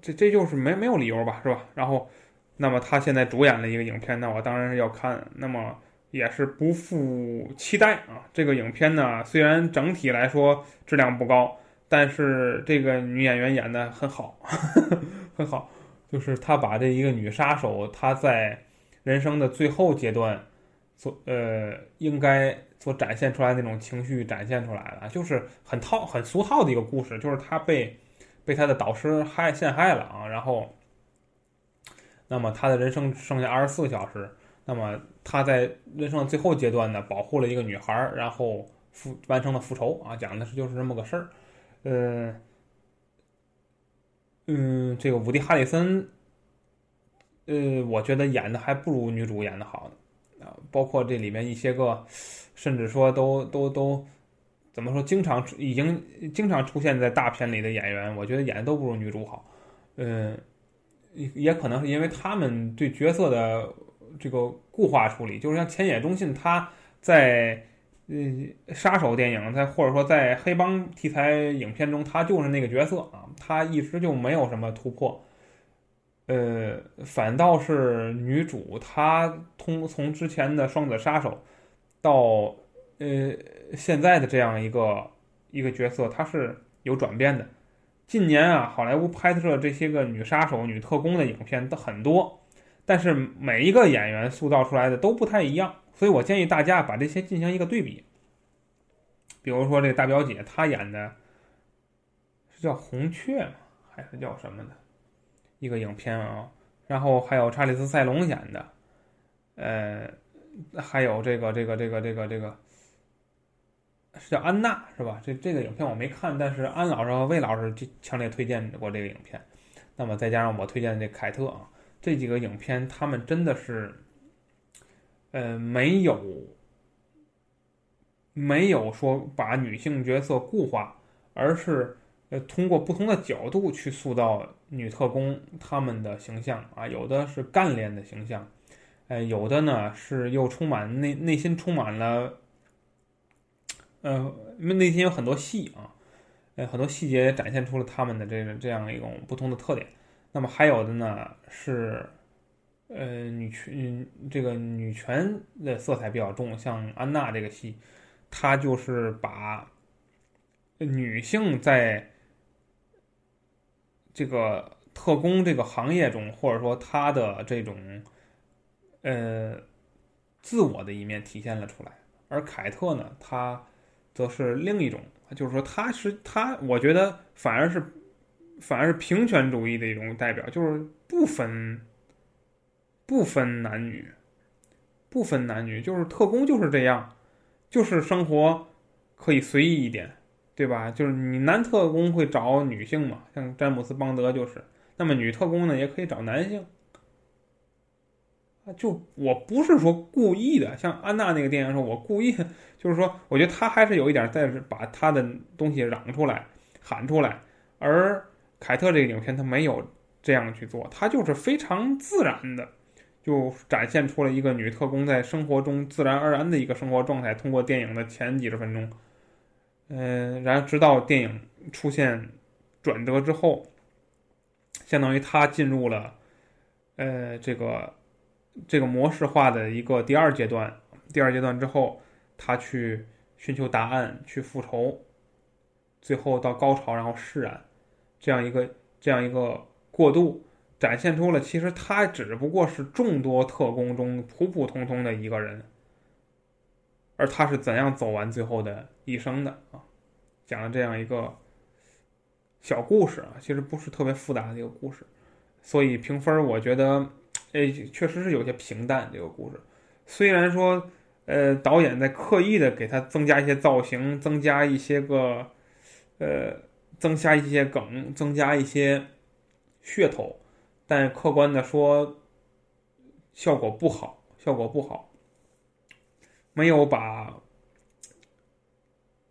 这这就是没没有理由吧，是吧？然后，那么她现在主演了一个影片，那我当然是要看，那么也是不负期待啊。这个影片呢，虽然整体来说质量不高，但是这个女演员演的很好，很好，就是她把这一个女杀手，她在人生的最后阶段。所呃，应该所展现出来那种情绪展现出来了，就是很套、很俗套的一个故事，就是他被被他的导师害陷害了啊，然后，那么他的人生剩下二十四个小时，那么他在人生的最后阶段呢，保护了一个女孩，然后复完成了复仇啊，讲的是就是这么个事儿，呃，嗯，这个伍迪·哈里森，呃，我觉得演的还不如女主演的好。啊，包括这里面一些个，甚至说都都都，怎么说？经常已经经常出现在大片里的演员，我觉得演的都不如女主好。嗯，也可能是因为他们对角色的这个固化处理，就是像浅野忠信，他在嗯杀手电影，在或者说在黑帮题材影片中，他就是那个角色啊，他一直就没有什么突破。呃，反倒是女主，她通从之前的双子杀手，到呃现在的这样一个一个角色，她是有转变的。近年啊，好莱坞拍摄这些个女杀手、女特工的影片都很多，但是每一个演员塑造出来的都不太一样，所以我建议大家把这些进行一个对比。比如说这个大表姐，她演的是叫红雀吗？还是叫什么的？一个影片啊，然后还有查理斯·塞隆演的，呃，还有这个这个这个这个这个是叫安娜是吧？这这个影片我没看，但是安老师和魏老师就强烈推荐过这个影片。那么再加上我推荐的这凯特啊，这几个影片他们真的是，呃，没有没有说把女性角色固化，而是。呃，通过不同的角度去塑造女特工她们的形象啊，有的是干练的形象，呃，有的呢是又充满内内心充满了，呃，内心有很多戏啊，呃，很多细节展现出了他们的这个这样一种不同的特点。那么还有的呢是，呃，女权这个女权的色彩比较重，像安娜这个戏，她就是把女性在这个特工这个行业中，或者说他的这种，呃，自我的一面体现了出来。而凯特呢，她则是另一种，就是说她是她，我觉得反而是反而是平权主义的一种代表，就是不分不分男女，不分男女，就是特工就是这样，就是生活可以随意一点。对吧？就是你男特工会找女性嘛，像詹姆斯邦德就是。那么女特工呢，也可以找男性。就我不是说故意的，像安娜那个电影说，我故意，就是说，我觉得他还是有一点在把他的东西嚷出来、喊出来。而凯特这个影片他没有这样去做，他就是非常自然的，就展现出了一个女特工在生活中自然而然的一个生活状态。通过电影的前几十分钟。嗯，然后直到电影出现转折之后，相当于他进入了呃这个这个模式化的一个第二阶段。第二阶段之后，他去寻求答案，去复仇，最后到高潮，然后释然，这样一个这样一个过渡，展现出了其实他只不过是众多特工中普普通通的一个人。而他是怎样走完最后的一生的啊？讲了这样一个小故事啊，其实不是特别复杂的一个故事，所以评分我觉得，哎，确实是有些平淡。这个故事虽然说，呃，导演在刻意的给他增加一些造型，增加一些个，呃，增加一些梗，增加一些噱头，但客观的说，效果不好，效果不好，没有把，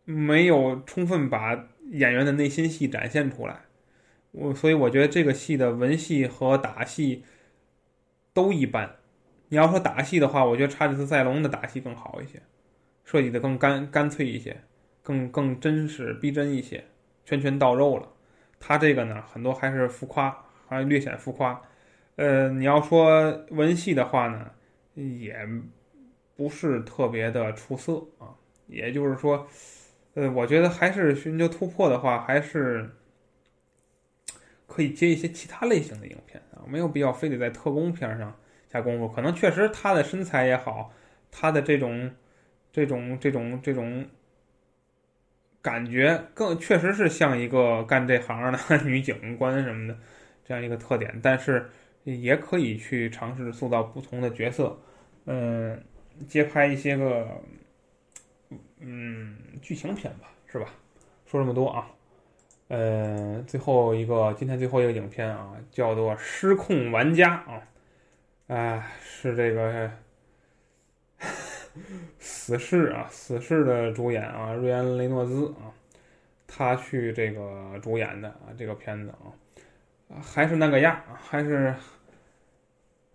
没有充分把演员的内心戏展现出来。我所以我觉得这个戏的文戏和打戏都一般。你要说打戏的话，我觉得查理斯·塞隆的打戏更好一些，设计的更干干脆一些，更更真实逼真一些，拳拳到肉了。他这个呢，很多还是浮夸，还略显浮夸。呃，你要说文戏的话呢，也不是特别的出色啊。也就是说，呃，我觉得还是寻求突破的话，还是。可以接一些其他类型的影片啊，没有必要非得在特工片上下功夫。可能确实他的身材也好，他的这种、这种、这种、这种感觉，更确实是像一个干这行的 女警官什么的这样一个特点。但是也可以去尝试塑造不同的角色，嗯，接拍一些个嗯剧情片吧，是吧？说这么多啊。呃，最后一个今天最后一个影片啊，叫做《失控玩家》啊，啊，是这个死侍啊，死侍的主演啊，瑞安·雷诺兹啊，他去这个主演的啊，这个片子啊，还是那个样还是，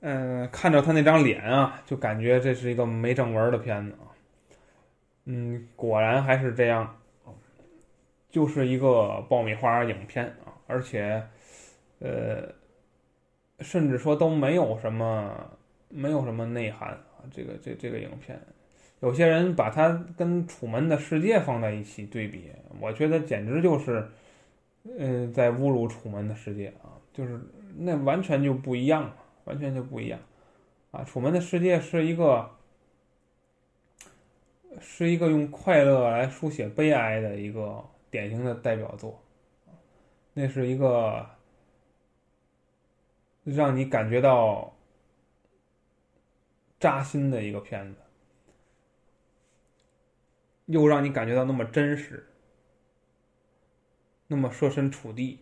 嗯，看着他那张脸啊，就感觉这是一个没正文的片子啊，嗯，果然还是这样。就是一个爆米花影片啊，而且，呃，甚至说都没有什么，没有什么内涵。这个这这个影片，有些人把它跟《楚门的世界》放在一起对比，我觉得简直就是，嗯，在侮辱《楚门的世界》啊，就是那完全就不一样了，完全就不一样啊。《楚门的世界》是一个，是一个用快乐来书写悲哀的一个。典型的代表作，那是一个让你感觉到扎心的一个片子，又让你感觉到那么真实，那么设身处地。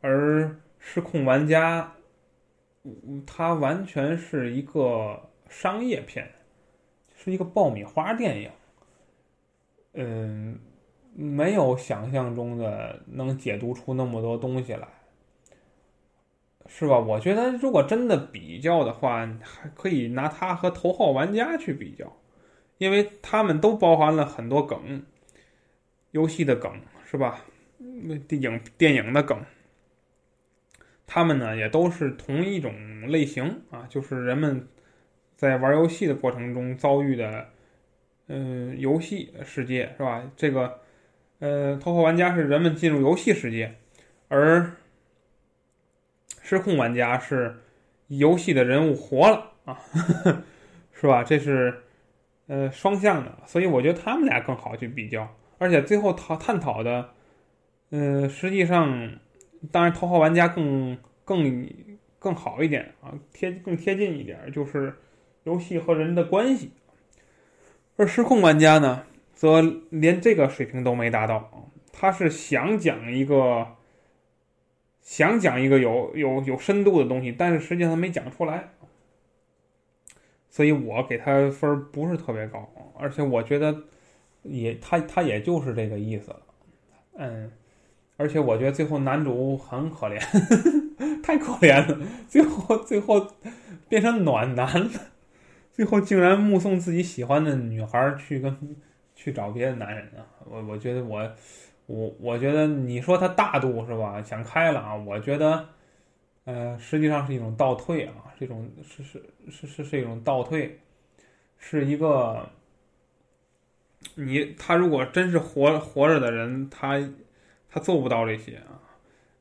而《失控玩家》，它完全是一个商业片，是一个爆米花电影。嗯。没有想象中的能解读出那么多东西来，是吧？我觉得如果真的比较的话，还可以拿它和《头号玩家》去比较，因为他们都包含了很多梗，游戏的梗，是吧？电影电影的梗，他们呢也都是同一种类型啊，就是人们在玩游戏的过程中遭遇的，嗯，游戏世界，是吧？这个。呃，头号玩家是人们进入游戏世界，而失控玩家是游戏的人物活了啊，是吧？这是呃双向的，所以我觉得他们俩更好去比较，而且最后讨探讨的，呃，实际上当然头号玩家更更更好一点啊，贴更贴近一点，就是游戏和人的关系，而失控玩家呢？则连这个水平都没达到他是想讲一个，想讲一个有有有深度的东西，但是实际上没讲出来，所以我给他分不是特别高，而且我觉得也他他也就是这个意思了，嗯，而且我觉得最后男主很可怜，太可怜了，最后最后变成暖男了，最后竟然目送自己喜欢的女孩去跟。去找别的男人啊！我我觉得我，我我觉得你说他大度是吧？想开了啊！我觉得，呃，实际上是一种倒退啊，是一种是是是是是一种倒退，是一个，你他如果真是活活着的人，他他做不到这些啊！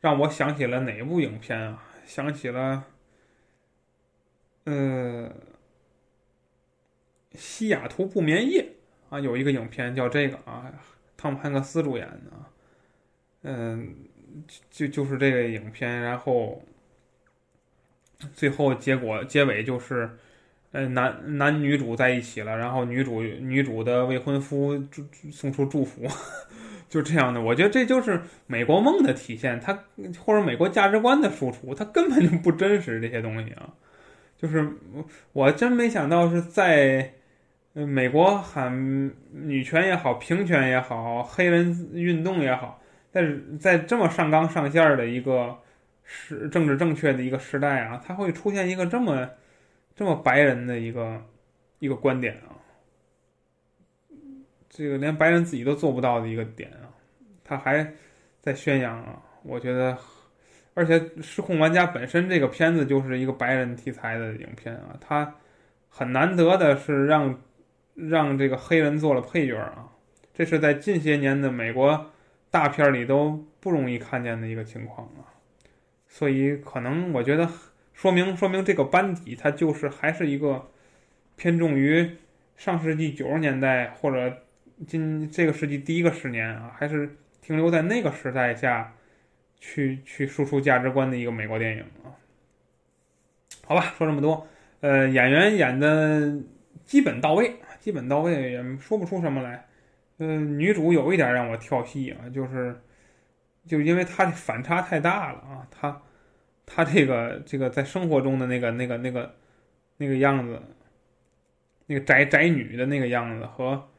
让我想起了哪部影片啊？想起了，呃，西雅图不眠夜。啊，有一个影片叫这个啊，汤姆汉克斯主演的，嗯，就就是这个影片，然后最后结果结尾就是，呃，男男女主在一起了，然后女主女主的未婚夫祝送出祝福，就这样的。我觉得这就是美国梦的体现，它或者美国价值观的输出，它根本就不真实这些东西啊。就是我真没想到是在嗯美国喊女权也好，平权也好，黑人运动也好，但是在这么上纲上线的一个时政治正确的一个时代啊，它会出现一个这么。这么白人的一个一个观点啊，这个连白人自己都做不到的一个点啊，他还在宣扬啊，我觉得，而且《失控玩家》本身这个片子就是一个白人题材的影片啊，他很难得的是让让这个黑人做了配角啊，这是在近些年的美国大片里都不容易看见的一个情况啊，所以可能我觉得。说明说明这个班底，它就是还是一个偏重于上世纪九十年代或者今这个世纪第一个十年啊，还是停留在那个时代下去去输出价值观的一个美国电影啊。好吧，说这么多，呃，演员演的基本到位，基本到位也说不出什么来。呃，女主有一点让我跳戏啊，就是就因为她反差太大了啊，她。她这个这个在生活中的那个那个那个那个样子，那个宅宅女的那个样子，和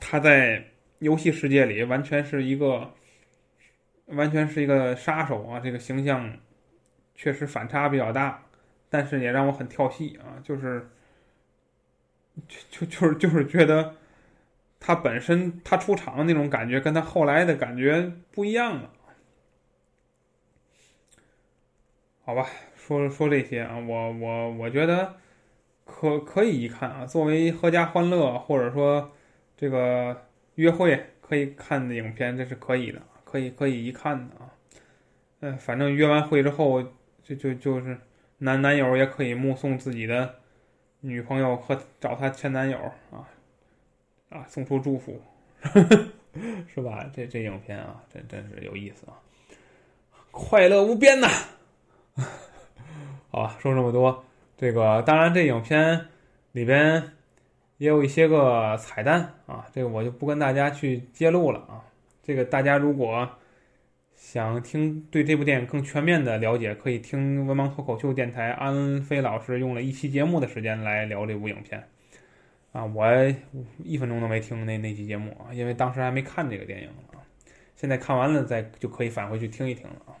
她在游戏世界里完全是一个完全是一个杀手啊！这个形象确实反差比较大，但是也让我很跳戏啊！就是就就就是就是觉得他本身他出场的那种感觉，跟他后来的感觉不一样了。好吧，说说这些啊，我我我觉得可可以一看啊，作为合家欢乐或者说这个约会可以看的影片，这是可以的，可以可以一看的啊。嗯，反正约完会之后，就就就是男男友也可以目送自己的女朋友和找她前男友啊啊送出祝福，是吧？这这影片啊，真真是有意思啊，快乐无边呐！好吧，说这么多，这个当然这影片里边也有一些个彩蛋啊，这个我就不跟大家去揭露了啊。这个大家如果想听对这部电影更全面的了解，可以听文盲脱口秀电台安飞老师用了一期节目的时间来聊这部影片啊。我一分钟都没听那那期节目啊，因为当时还没看这个电影啊。现在看完了再就可以返回去听一听了。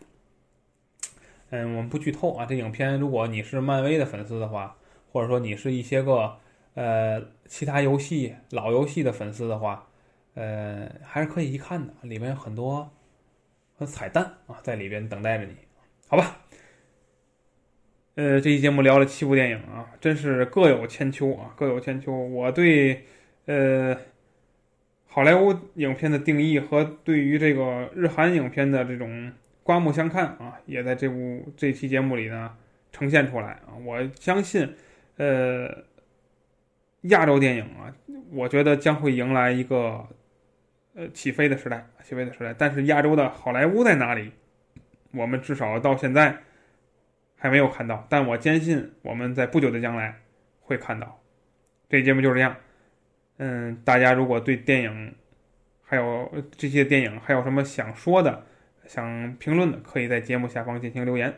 嗯，我们不剧透啊。这影片，如果你是漫威的粉丝的话，或者说你是一些个呃其他游戏老游戏的粉丝的话，呃，还是可以一看的。里面很多和彩蛋啊，在里边等待着你。好吧，呃，这期节目聊了七部电影啊，真是各有千秋啊，各有千秋。我对呃好莱坞影片的定义和对于这个日韩影片的这种。刮目相看啊，也在这部这期节目里呢呈现出来啊。我相信，呃，亚洲电影啊，我觉得将会迎来一个呃起飞的时代，起飞的时代。但是亚洲的好莱坞在哪里？我们至少到现在还没有看到。但我坚信我们在不久的将来会看到。这节目就是这样。嗯，大家如果对电影还有这些电影还有什么想说的？想评论的，可以在节目下方进行留言。